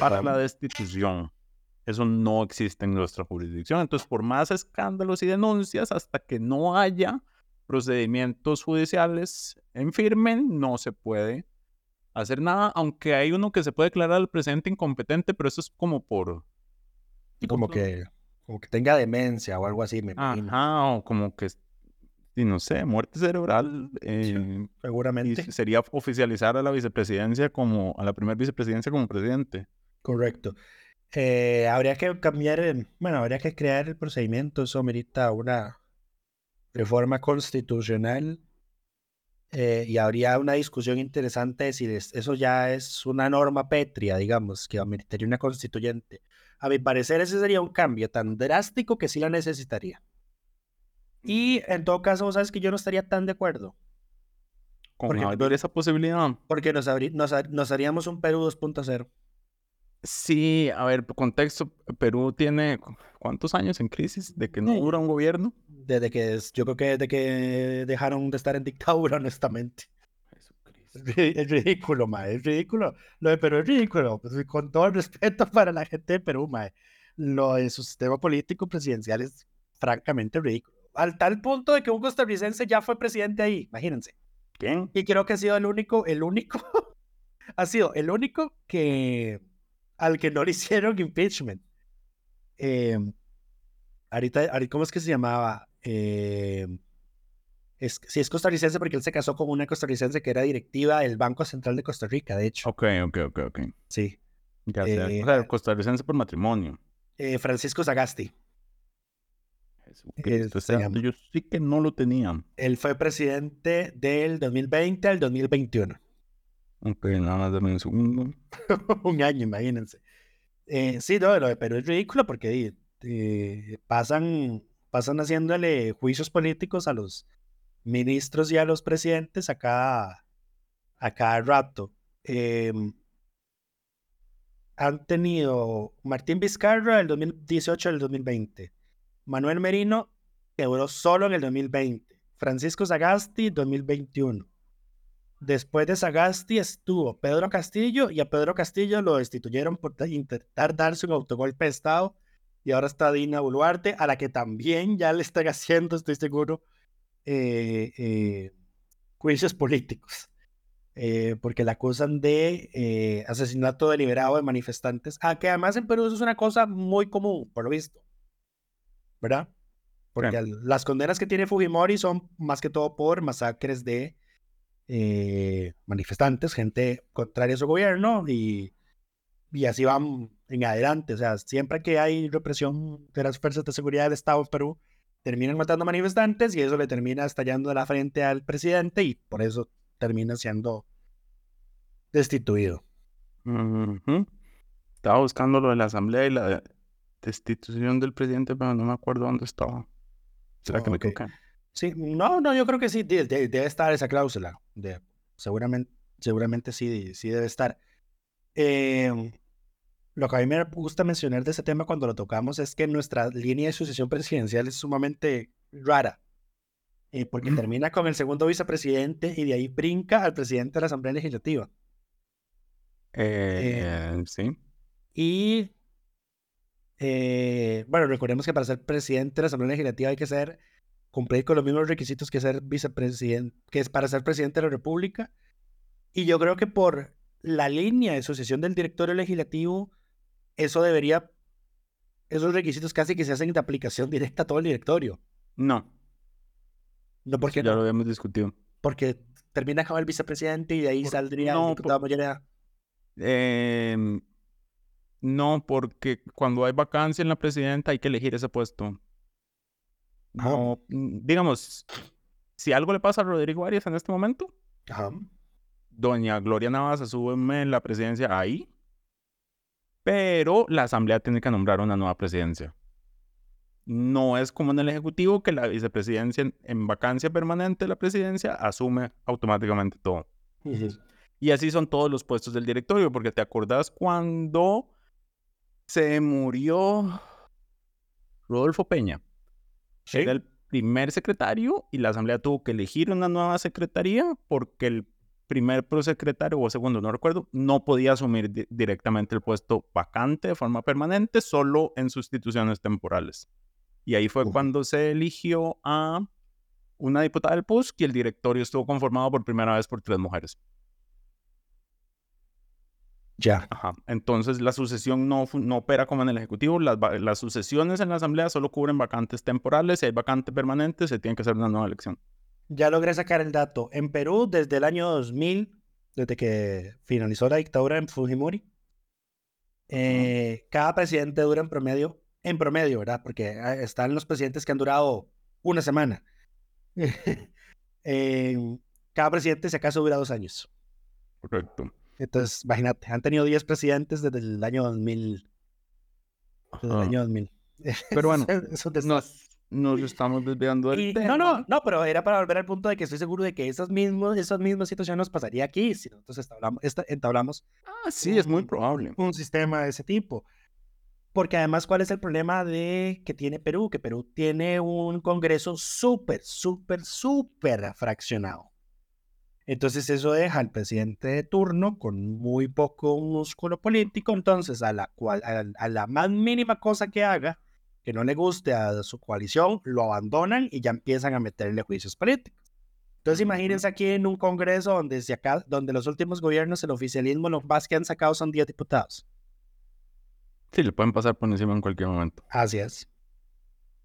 para la destitución. Eso no existe en nuestra jurisdicción. Entonces, por más escándalos y denuncias, hasta que no haya procedimientos judiciales en firme, no se puede hacer nada, aunque hay uno que se puede declarar al presidente incompetente, pero eso es como por... Como que como que tenga demencia o algo así, me imagino. Ajá, o como que, no sé, muerte cerebral. Eh, seguramente. sería oficializar a la vicepresidencia como, a la primera vicepresidencia como presidente. Correcto. Eh, habría que cambiar, bueno, habría que crear el procedimiento, eso merita una reforma constitucional eh, y habría una discusión interesante de si eso ya es una norma pétrea, digamos, que ameritaría una constituyente. A mi parecer, ese sería un cambio tan drástico que sí la necesitaría. Y en todo caso, sabes que yo no estaría tan de acuerdo. Con porque, esa posibilidad. Porque nos, nos, haríamos un Perú 2.0. Sí, a ver, contexto, Perú tiene cuántos años en crisis de que no dura un gobierno. Desde que, yo creo que desde que dejaron de estar en dictadura, [LAUGHS] honestamente. [LAUGHS] Es ridículo, mae, es ridículo. Lo de Perú es ridículo. Pues, con todo el respeto [LAUGHS] para la gente de Perú, mae. Lo de su sistema político presidencial es francamente ridículo. Al tal punto de que un costarricense ya fue presidente ahí, imagínense. ¿Quién? Y creo que ha sido el único, el único, [LAUGHS] ha sido el único que al que no le hicieron impeachment. Eh, ahorita, ¿cómo es que se llamaba? Eh, es, sí, es costarricense porque él se casó con una costarricense que era directiva del Banco Central de Costa Rica, de hecho. Ok, ok, ok, ok. Sí. Ya sé. o sea, costarricense por matrimonio. Eh, Francisco Sagasti. yo sí que no lo tenía. Él fue presidente del 2020 al 2021. Ok, nada más dame un segundo. [LAUGHS] un año, imagínense. Eh, sí, no, lo de Perú es ridículo porque eh, pasan, pasan haciéndole juicios políticos a los ministros y a los presidentes a cada, a cada rato. Em, han tenido Martín Vizcarra del 2018 al 2020, Manuel Merino, que duró solo en el 2020, Francisco Sagasti, 2021. Después de Sagasti estuvo Pedro Castillo y a Pedro Castillo lo destituyeron por intentar darse un autogolpe de Estado y ahora está Dina Boluarte, a la que también ya le están haciendo, estoy seguro, eh, eh, juicios políticos, eh, porque la acusan de asesinato deliberado de manifestantes, ah, que además en Perú eso es una cosa muy común, por lo visto, ¿verdad? Porque las condenas que tiene Fujimori son más que todo por masacres de manifestantes, gente contraria a su gobierno y, y así van en adelante. O sea, siempre que hay represión de las fuerzas de seguridad del Estado en Perú, terminan matando manifestantes y eso le termina estallando de la frente al presidente y por eso termina siendo destituido. Estaba buscando lo de la asamblea y la destitución del presidente, pero no me acuerdo dónde estaba. ¿Será que me equivoqué? Sí, no, no, yo creo que sí, debe, estar esa cláusula. De, seguramente, seguramente sí, sí debe estar. Eh, lo que a mí me gusta mencionar de ese tema cuando lo tocamos es que nuestra línea de sucesión presidencial es sumamente rara. Eh, porque mm. termina con el segundo vicepresidente y de ahí brinca al presidente de la Asamblea Legislativa. Eh, eh, sí. Y bueno, recordemos que para ser presidente de la Asamblea Legislativa hay que ser cumplir con los mismos requisitos que ser vicepresidente, que es para ser presidente de la República. Y yo creo que por la línea de sucesión del directorio legislativo eso debería, esos requisitos casi que se hacen de aplicación directa a todo el directorio. No. No, porque ya lo habíamos discutido. Porque termina con el vicepresidente y de ahí saldría el diputado mayoría. Em, no, porque cuando hay vacancia en la presidenta hay que elegir ese puesto. No, mm, digamos, si algo le pasa a Rodrigo Arias en este momento, doña Gloria Navas asume la presidencia ahí pero la Asamblea tiene que nombrar una nueva presidencia. No es como en el Ejecutivo que la vicepresidencia en, vacancia permanente de la presidencia asume automáticamente todo. Y así son todos los puestos del directorio, porque te acordás cuando se murió Rodolfo Peña. Era el primer secretario y la Asamblea tuvo que elegir una nueva secretaría porque el primer prosecretario o segundo, no recuerdo, no podía asumir directamente el puesto vacante de forma permanente, solo en sustituciones temporales. Y ahí fue cuando se eligió a una diputada del PUSC y el directorio estuvo conformado por primera vez por tres mujeres. Ya. Ajá. Entonces la sucesión no, no opera como en el Ejecutivo. Las, las sucesiones en la Asamblea solo cubren vacantes temporales. Si hay vacante permanente, se tiene que hacer una nueva elección. Ya logré sacar el dato. En Perú, desde el año 2000, desde que finalizó la dictadura en Fujimori, eh, cada presidente dura en promedio, en promedio, ¿verdad? Porque ah, están los presidentes que han durado una semana. [LAUGHS] cada presidente, si acaso, dura dos años. Correcto. Entonces, imagínate, han tenido 10 presidentes desde el año 2000. Desde el año 2000. [LAUGHS] Pero bueno, eso, nos estamos desviando del No, no, no, pero era para volver al punto de que estoy seguro de que esas mismas, esas mismas situaciones nos pasaría aquí si nosotros entablamos, ah, sí, es muy probable. Un sistema de ese tipo. Porque además, ¿cuál es el problema de que tiene Perú? Que Perú tiene un Congreso súper, súper, súper fraccionado. Entonces eso deja al presidente de turno con muy poco músculo político, entonces a la, cual, a, la más mínima cosa que haga, que no le guste a su coalición, lo abandonan y ya empiezan a meterle juicios políticos. Entonces imagínense aquí en un congreso donde, acá, donde los últimos gobiernos, el oficialismo, lo más que han sacado son 10 diputados. Sí, le pueden pasar por encima en cualquier momento. Así es.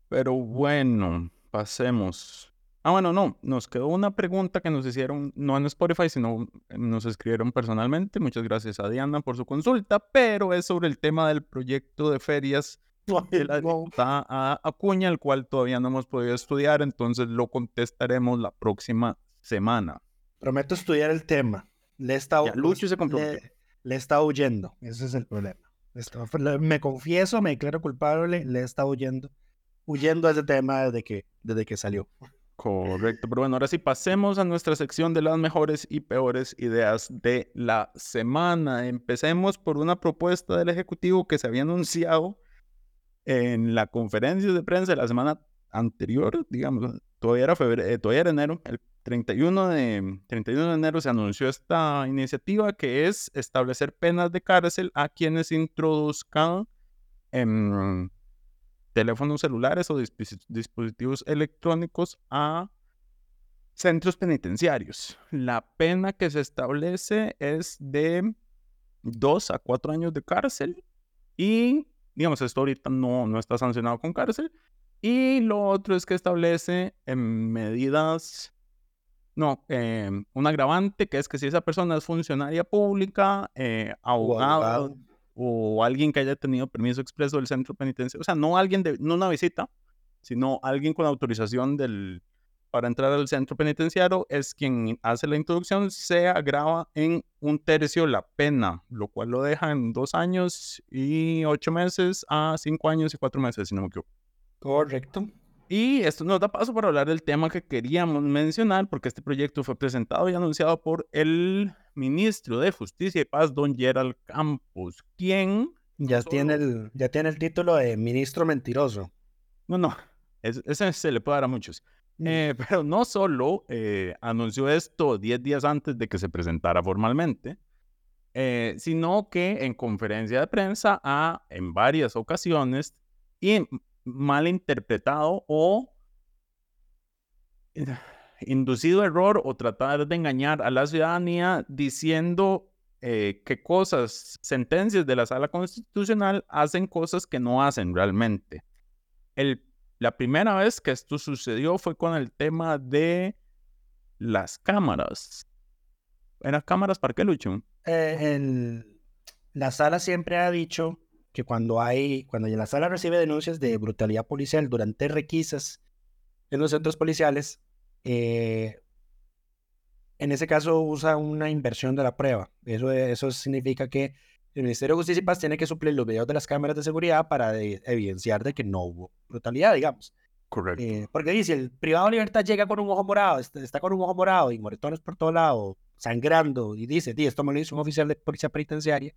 Pero bueno, pasemos. Ah, bueno, no, nos quedó una pregunta que nos hicieron, no en Spotify, sino nos escribieron personalmente. Muchas gracias a Diana por su consulta, pero es sobre el tema del proyecto de ferias [LAUGHS] la a Acuña, el cual todavía no hemos podido estudiar, entonces lo contestaremos la próxima semana. Prometo estudiar el tema. Le he estado, Lucho se le, le estado huyendo, ese es el problema. Me confieso, me declaro culpable, le he estado huyendo, huyendo a ese tema desde que, desde que salió. Correcto, pero bueno, ahora sí pasemos a nuestra sección de las mejores y peores ideas de la semana. Empecemos por una propuesta del Ejecutivo que se había anunciado en la conferencia de prensa de la semana anterior, digamos, todavía era, febrero, eh, todavía era enero, el 31 de, 31 de enero se anunció esta iniciativa que es establecer penas de cárcel a quienes introduzcan teléfonos celulares o dispositivos electrónicos a centros penitenciarios. La pena que se establece es de dos a cuatro años de cárcel y, digamos, esto ahorita no, no está sancionado con cárcel. Y lo otro es que establece en medidas, no, em, un agravante que es que si esa persona es funcionaria pública, eh, abogado, o alguien que haya tenido permiso expreso del centro penitenciario, o sea, no alguien de, no una visita, sino alguien con autorización del, para entrar al centro penitenciario, es quien hace la introducción, se agrava en un tercio la pena, lo cual lo deja en dos años y ocho meses a cinco años y cuatro meses, si no me equivoco. Correcto. Y esto nos da paso para hablar del tema que queríamos mencionar, porque este proyecto fue presentado y anunciado por el ministro de Justicia y Paz, don Gerald Campos, quien... Ya, tiene, el, ya tiene el título de ministro mentiroso. No, no, ese se le puede dar a muchos. Mm. Eh, [LAUGHS] pero no solo eh, anunció esto 10 días antes de que se presentara formalmente, eh, sino que en conferencia de prensa ha en varias ocasiones y mal interpretado o [SIGHS] inducido error o tratar de engañar a la ciudadanía diciendo que cosas, sentencias de la sala constitucional hacen cosas que no hacen realmente. El, la primera vez que esto sucedió fue con el tema de las cámaras. ¿Eran cámaras para qué, Lucho? Eh, la sala siempre ha dicho que cuando hay, cuando la sala recibe denuncias de brutalidad policial durante requisas en los centros policiales, eh, en ese caso usa una inversión de la prueba. Eso, eso significa que el Ministerio de Justicia y Paz tiene que suplir los videos de las cámaras de seguridad para evidenciar de que no hubo brutalidad, digamos. Correcto. Eh, porque dice, el privado de libertad llega con un ojo morado, está, está, con un ojo morado y moretones por todo lado, sangrando, y dice, esto me lo hizo un oficial de policía penitenciaria,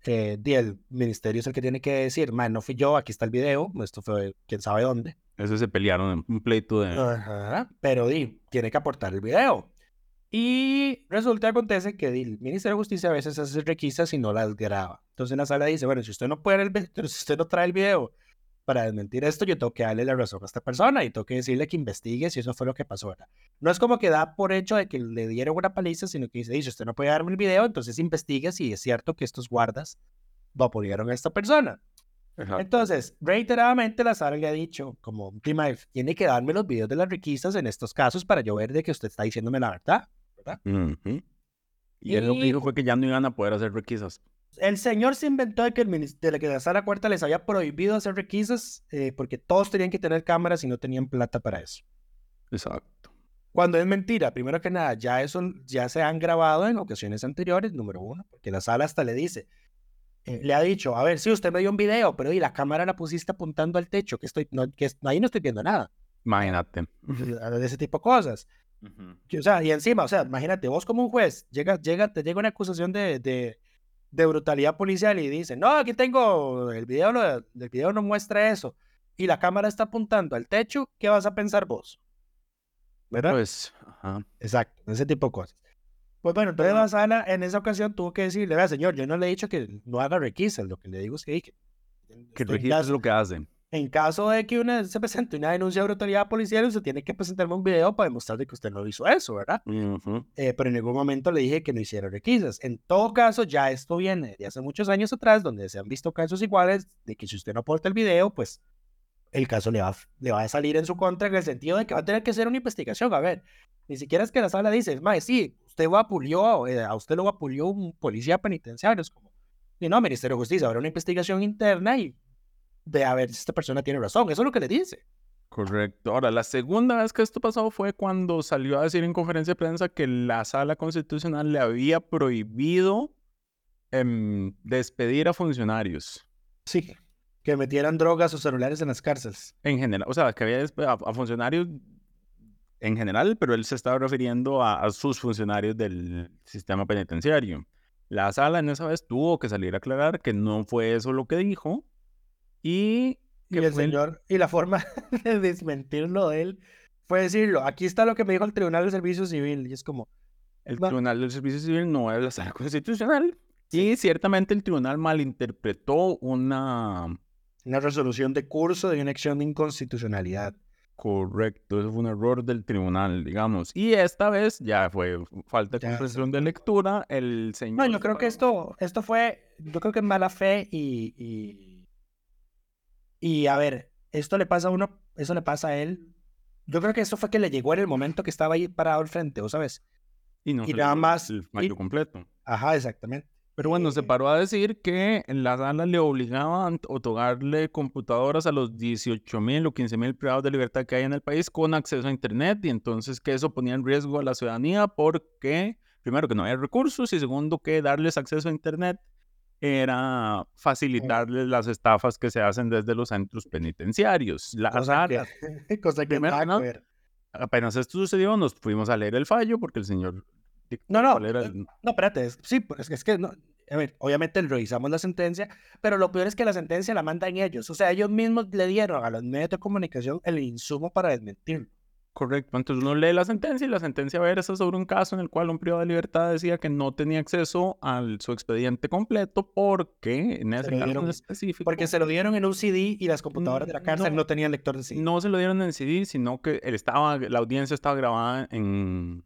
que el ministerio es el que tiene que decir, man, no fui yo, aquí está el video, esto fue quién sabe dónde. Eso se pelearon en un pleito de... Ajá, pero di, tiene que aportar el video. Y resulta acontece que el Ministerio de Justicia a veces hace requisas y no las graba. Entonces la sala dice, bueno, si usted no puede el, si usted no trae el video para desmentir esto, yo tengo que darle la razón a esta persona y tengo que decirle que investigue si eso fue lo que pasó. No es como que da por hecho de que le dieron una paliza, sino que dice, dice, usted no puede darme el video, entonces investigue si es cierto que estos guardas vaporearon a esta persona. Entonces, reiteradamente la sala le ha dicho, como, tiene que darme los videos de las requisas en estos casos para yo ver de que usted está diciéndome la verdad. Y, él lo que dijo fue que ya no iban a poder hacer requisas el señor se inventó de que, el, de que la sala cuarta les había prohibido hacer requisas eh, porque todos tenían que tener cámaras y no tenían plata para eso. Exacto. Cuando es mentira, primero que nada, ya eso ya se han grabado en ocasiones anteriores, número uno, porque la sala hasta le dice, eh, le ha dicho, a ver, sí, usted me dio un video, pero y la cámara la pusiste apuntando al techo, que estoy, no, que ahí no estoy viendo nada. Imagínate. De ese tipo de cosas. O sea, y encima, o sea, imagínate, vos como un juez, llega, llega, te llega una acusación de, de de brutalidad policial y dice, no, aquí tengo, el video, no, el video no muestra eso, y la cámara está apuntando al techo, ¿qué vas a pensar vos? ¿verdad? Pues, ajá. Exacto, ese tipo de cosas. Pues bueno, entonces la sala en esa ocasión tuvo que decirle, vea señor, yo no le he dicho que no haga requisas, lo que le digo es que, que Que es lo que hacen. en caso de que una, se presente una denuncia de autoridad policial, usted tiene que presentarme un video para demostrar de que usted no hizo eso, ¿verdad? Ujú. Eh, pero en ningún momento le dije que no hiciera requisas. En todo caso, ya esto viene de hace muchos años atrás, donde se han visto casos iguales, de que si usted no aporta el video, pues el caso le va, a- le va a salir en su contra en el sentido de que va a tener que hacer una investigación. A ver, ni siquiera es que la sala dice, mae, sí, usted vapuleó, eh, a usted lo vapuleó un policía penitenciario. Es como, y no, Ministerio de Justicia, habrá una investigación interna y de a ver si esta persona tiene razón. Eso es lo que le dice. Correcto. Ahora, la segunda vez que esto pasó fue cuando salió a decir en conferencia de prensa que la sala constitucional le había prohibido em, despedir a funcionarios Sí. Que metieran drogas o celulares en las cárceles. en general. O sea, que había a, a funcionarios en general, pero él se estaba refiriendo a, a sus funcionarios del sistema penitenciario. La sala en esa vez tuvo que salir a aclarar que no fue eso lo que dijo y Y que el fue el- señor, y la forma [LAUGHS] de desmentirlo de él fue decirlo, aquí está lo que me dijo el Tribunal de Servicio Civil, y es como, El Tribunal del Servicio Civil no es la sala constitucional. Y ciertamente el tribunal malinterpretó una... una resolución de curso de una acción de inconstitucionalidad. Correcto, eso fue un error del tribunal, digamos. Y esta vez ya fue falta de comprensión de lectura. El señor... No, yo creo que esto, esto fue, yo creo que es mala fe y, y, y a ver, esto le pasa a uno, eso le pasa a él. Yo creo que eso fue que le llegó en el momento que estaba ahí parado al frente, ¿o sabes? Y, no y nada más- El fallo y- completo. Ajá, exactamente. Pero bueno, se paró a decir que la sala le obligaba a otorgarle computadoras a los 18 mil o 15 mil privados de libertad que hay en el país con acceso a Internet y entonces que eso ponía en riesgo a la ciudadanía porque, primero, que no había recursos y segundo, que darles acceso a Internet era facilitarles las estafas que se hacen desde los centros penitenciarios. La Cosa sala, que, [LAUGHS] cosa que Primero, ¿no? apenas esto sucedió, nos fuimos a leer el fallo porque el señor... No, no, el- No, espérate, es- sí, pues es que, es que no, a ver, obviamente revisamos la sentencia, pero lo peor es que la sentencia la mandan ellos, o sea, ellos mismos le dieron a los medios de comunicación el insumo para desmentirlo. Correcto, entonces uno lee la sentencia y la sentencia a ver es sobre un caso en el cual un privado de libertad decía que no tenía acceso a su expediente completo porque en ese caso en específico Porque se lo dieron en un CD y las computadoras de la cárcel no. no, tenían lector de CD. no se lo dieron en CD, sino que él estaba, la audiencia estaba grabada en,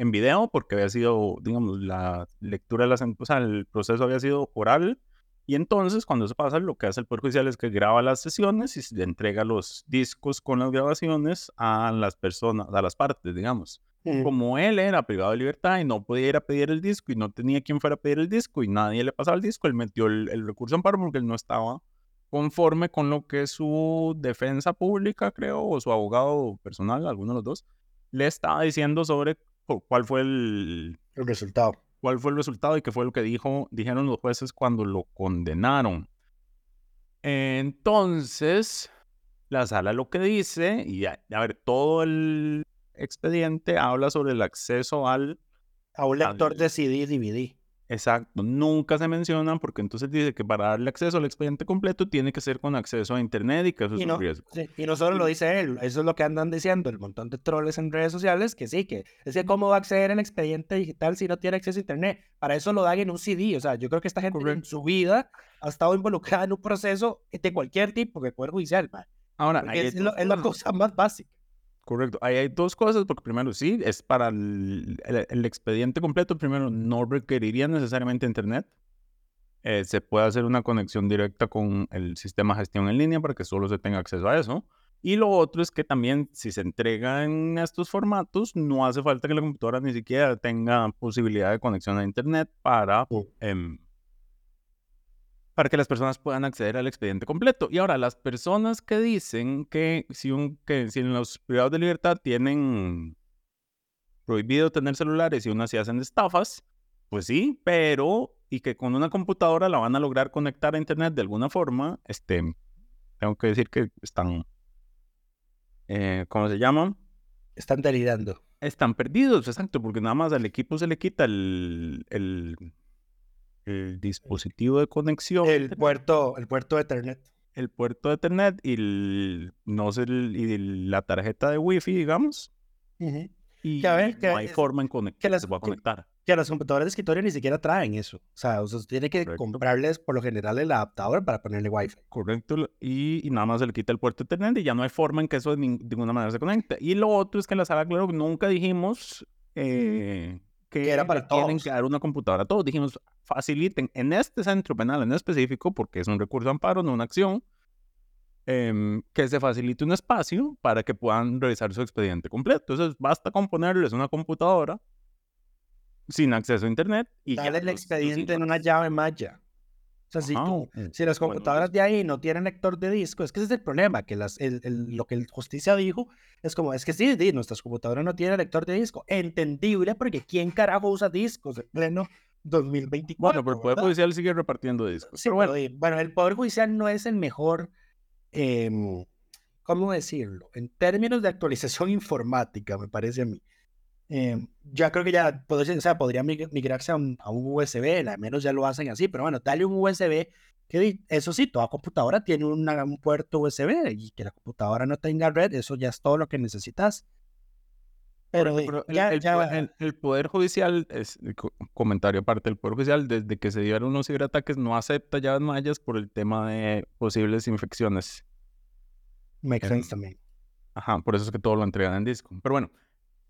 en video porque había sido, digamos, la lectura de la sen- o sea, el proceso había sido oral y entonces cuando eso pasa lo que hace el Poder Judicial es que graba las sesiones y se le entrega los discos con las grabaciones a las personas, a las partes, digamos. Mm. como él era privado de libertad y no podía ir a pedir el disco y no tenía quien fuera a pedir el disco y nadie le pasaba el disco, él metió el, el recurso en paro porque él no estaba conforme con lo que su defensa pública, creo, o su abogado personal, alguno de los dos, le estaba diciendo sobre cuál fue el, El resultado. cuál fue el resultado y qué fue lo que dijo, dijeron los jueces cuando lo condenaron. Entonces, la sala lo que dice, y a, a ver, todo el expediente habla sobre el acceso al... A un lector Al- de CD DVD. Exacto, nunca se mencionan porque entonces dice que para darle acceso al expediente completo tiene que ser con acceso a Internet y que eso es Y un no, riesgo. sí, y no solo lo dice él, eso es lo que andan diciendo el montón de troles en redes sociales, que sí, que es que cómo va a acceder al expediente digital si no tiene acceso a internet. Para eso lo dan en un CD, o sea, yo creo que esta gente en su vida ha estado involucrada en un proceso de cualquier tipo, que Poder Judicial, man, Ahora, es, lo- es la cosa más básica. Correcto. Ahí hay dos cosas, porque primero sí, es para el, el- el expediente completo, primero no requeriría necesariamente internet. Eh, se puede hacer una conexión directa con el sistema de gestión en línea para que solo se tenga acceso a eso. Y lo otro es que también si se entrega en estos formatos, no hace falta que la computadora ni siquiera tenga posibilidad de conexión a internet para, em, para que las personas puedan acceder al expediente completo. Y ahora, las personas que dicen que si, un, que si en los privados de libertad tienen prohibido tener celulares y aún así hacen estafas, pues sí, pero y que con una computadora la van a lograr conectar a internet de alguna forma, este, tengo que decir que están, eh, ¿cómo se llaman? Están delirando. Están perdidos, exacto, porque nada más al equipo se le quita el, el, el dispositivo de conexión, El puerto, el puerto de Ethernet. el puerto de Ethernet y, el- no sé, el- y la tarjeta de Wi-Fi, digamos. Y Que a ver, que no hay es- forma en conect- que que las- se pueda que- conectar. Que las computadoras de escritorio ni siquiera traen eso. O sea, usted tiene que Correcto. comprarles por lo general el adaptador para ponerle Wi-Fi. Correcto. Y, y nada más se le quita el puerto Ethernet y ya no hay forma en que eso de, nin- de ninguna manera se conecte. Y lo otro es que en la sala, claro, nunca dijimos eh, que, Que era para tienen todos. que dar una computadora a todos. Dijimos, faciliten en este centro penal en específico, porque es un recurso de amparo, no una acción, em, que se facilite un espacio para que puedan revisar su expediente completo. Entonces, basta con ponerles una computadora sin acceso a internet y ya Dale el los- los expediente en una llave maya. O sea, si, tú- o- si las computadoras de ahí no tienen lector de disco, es que ese es el problema, que las, el, el- lo que el justicia dijo es como, es que sí, sí, nuestras computadoras no tienen lector de disco. Entendible, porque ¿quién carajo usa discos en pleno 2024? Bueno, pero el Poder ¿verdad? Judicial sigue repartiendo discos. Sí, pero bueno, bueno, el Poder Judicial no es el mejor, em, ¿cómo decirlo? En términos de actualización [LAUGHS] informática, me parece a mí. Em, ya creo que ya podría, o sea, podría mig- migrarse a un, a un USB, al menos ya lo hacen así, pero bueno, dale un USB, que eso sí, toda computadora tiene una- un puerto USB y que la computadora no tenga red, eso ya es todo lo que necesitas. Pero, Pero el, ya, el ya el- el Poder Judicial, es, eh, co- comentario aparte, el Poder Judicial, desde que se dieron los ciberataques, no acepta llaves mayas por el tema de posibles infecciones. makes sense también. Ajá, por eso es que todo lo entregan en disco. Pero bueno,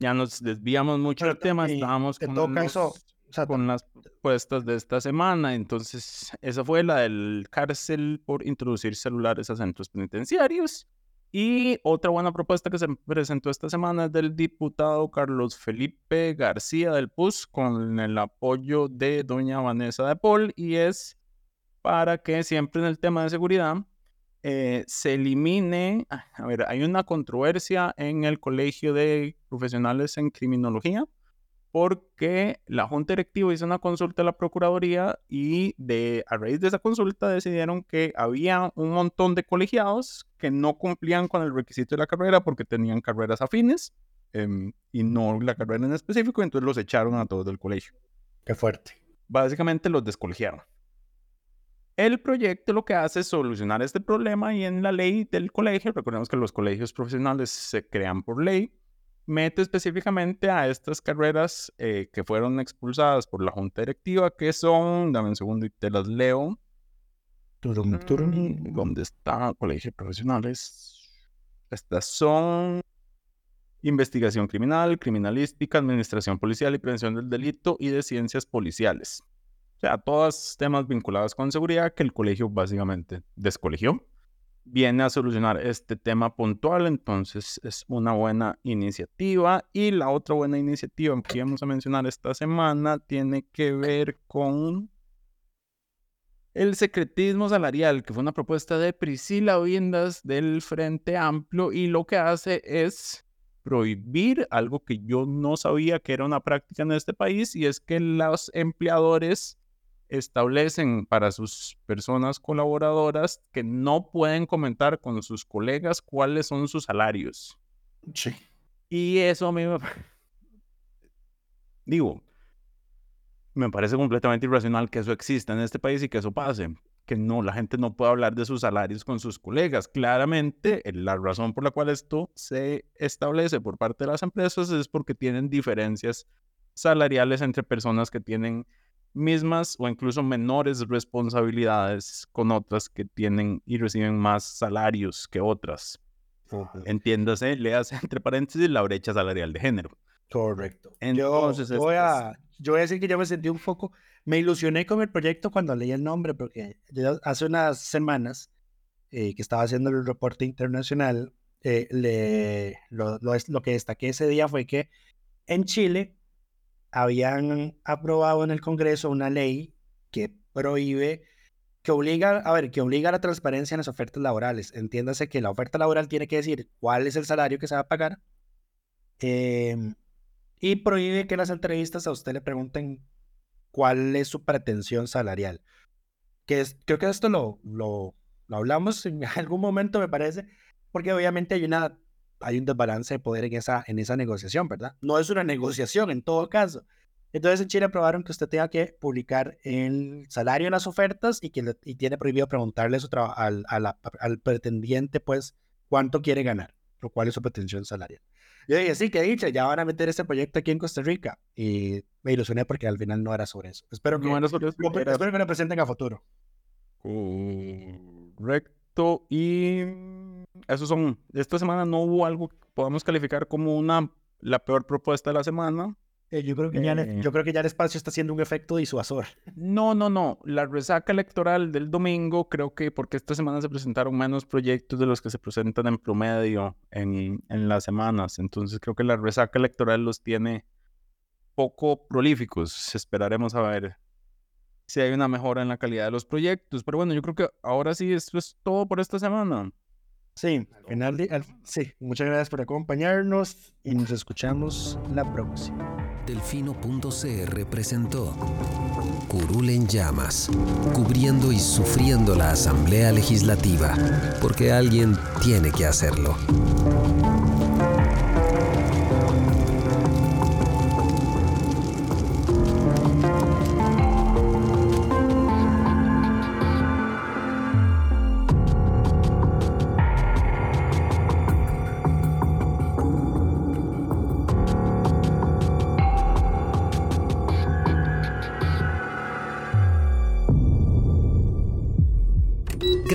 ya nos desviamos mucho del tema, y estábamos en con, todo caso, los- o sea, con las propuestas de esta semana. Entonces, esa fue la del cárcel por introducir celulares a centros penitenciarios. Y otra buena propuesta que se presentó esta semana es del diputado Carlos Felipe García del PUS con el apoyo de doña Vanessa de Paul y es para que siempre en el tema de seguridad eh, se elimine, ah, a ver, hay una controversia en el Colegio de Profesionales en Criminología porque la Junta Directiva hizo una consulta a la Procuraduría y de, a raíz de esa consulta decidieron que había un montón de colegiados que no cumplían con el requisito de la carrera porque tenían carreras afines em, y no la carrera en específico, entonces los echaron a todos del colegio. qué fuerte. Básicamente los descolegiaron. El proyecto lo que hace es solucionar este problema y en la ley del colegio, recordemos que los colegios profesionales se crean por ley, mete específicamente a estas carreras eh, que fueron expulsadas por la junta directiva, que son, dame un segundo y te las leo. Turum, turum. Mm, ¿Dónde está? Colegio de Profesionales. Estas son investigación criminal, criminalística, administración policial y prevención del delito y de ciencias policiales. O sea, todos temas vinculados con seguridad que el colegio básicamente descolegió. Viene a solucionar este tema puntual, entonces es una buena iniciativa. Y la otra buena iniciativa que vamos a mencionar esta semana tiene que ver con el secretismo salarial, que fue una propuesta de Priscila Vindas del Frente Amplio y lo que hace es prohibir algo que yo no sabía que era una práctica en este país y es que los empleadores establecen para sus personas colaboradoras que no pueden comentar con sus colegas cuáles son sus salarios. Sí. Y eso a mí me... [LAUGHS] Digo, me parece completamente irracional que eso exista en este país y que eso pase. Que no, la gente no puede hablar de sus salarios con sus colegas. Claramente, la razón por la cual esto se establece por parte de las empresas es porque tienen diferencias salariales entre personas que tienen mismas o incluso menores responsabilidades con otras que tienen y reciben más salarios que otras. Entiéndase, leas [LAUGHS] entre paréntesis la brecha salarial de género. Correcto. Entonces, yo, voy a, yo voy a decir que yo me sentí un poco, me ilusioné con el proyecto cuando leí el nombre, porque hace unas semanas eh, que estaba haciendo el reporte internacional, eh, le, lo, lo, lo que destaqué ese día fue que en Chile habían aprobado en el Congreso una ley que prohíbe, que obliga, a ver, que obliga a la transparencia en las ofertas laborales. Entiéndase que la oferta laboral tiene que decir cuál es el salario que se va a pagar. em, y prohíbe que en las entrevistas a usted le pregunten cuál es su pretensión salarial. Que creo que esto lo, lo, lo hablamos en [LAUGHS] algún momento, me parece, porque obviamente hay, una, hay un desbalance de poder en esa, en esa negociación, ¿verdad? No es una [LAUGHS] negociación en todo caso. Entonces en Chile aprobaron que usted tenga que publicar el salario en las ofertas y que le- y tiene prohibido preguntarle su al, a la- al pretendiente, pues, cuánto quiere ganar. lo cual es su pretensión salarial. Yo dije, sí, que dicho, ya van a meter este proyecto aquí en Costa Rica. Y me ilusioné porque al final no era sobre eso. Espero que, No era sobre eso, espero que lo presenten a futuro. Correcto. Y esos son. Esta semana no hubo algo que podamos calificar como una la peor propuesta de la semana. Eh, yo, creo que ya, Eh. yo creo que ya el espacio está haciendo un efecto disuasor. No, no, no. La resaca electoral del domingo, creo que porque esta semana se presentaron menos proyectos de los que se presentan en promedio en, en las semanas. Entonces creo que la resaca electoral los tiene poco prolíficos. Esperaremos a ver si hay una mejora en la calidad de los proyectos. Pero bueno, yo creo que ahora sí, esto es todo por esta semana. Sí, al final, de- al- sí, muchas gracias por acompañarnos y nos escuchamos la próxima. Delfino.cr presentó Curul en llamas, cubriendo y sufriendo la Asamblea Legislativa, porque alguien tiene que hacerlo.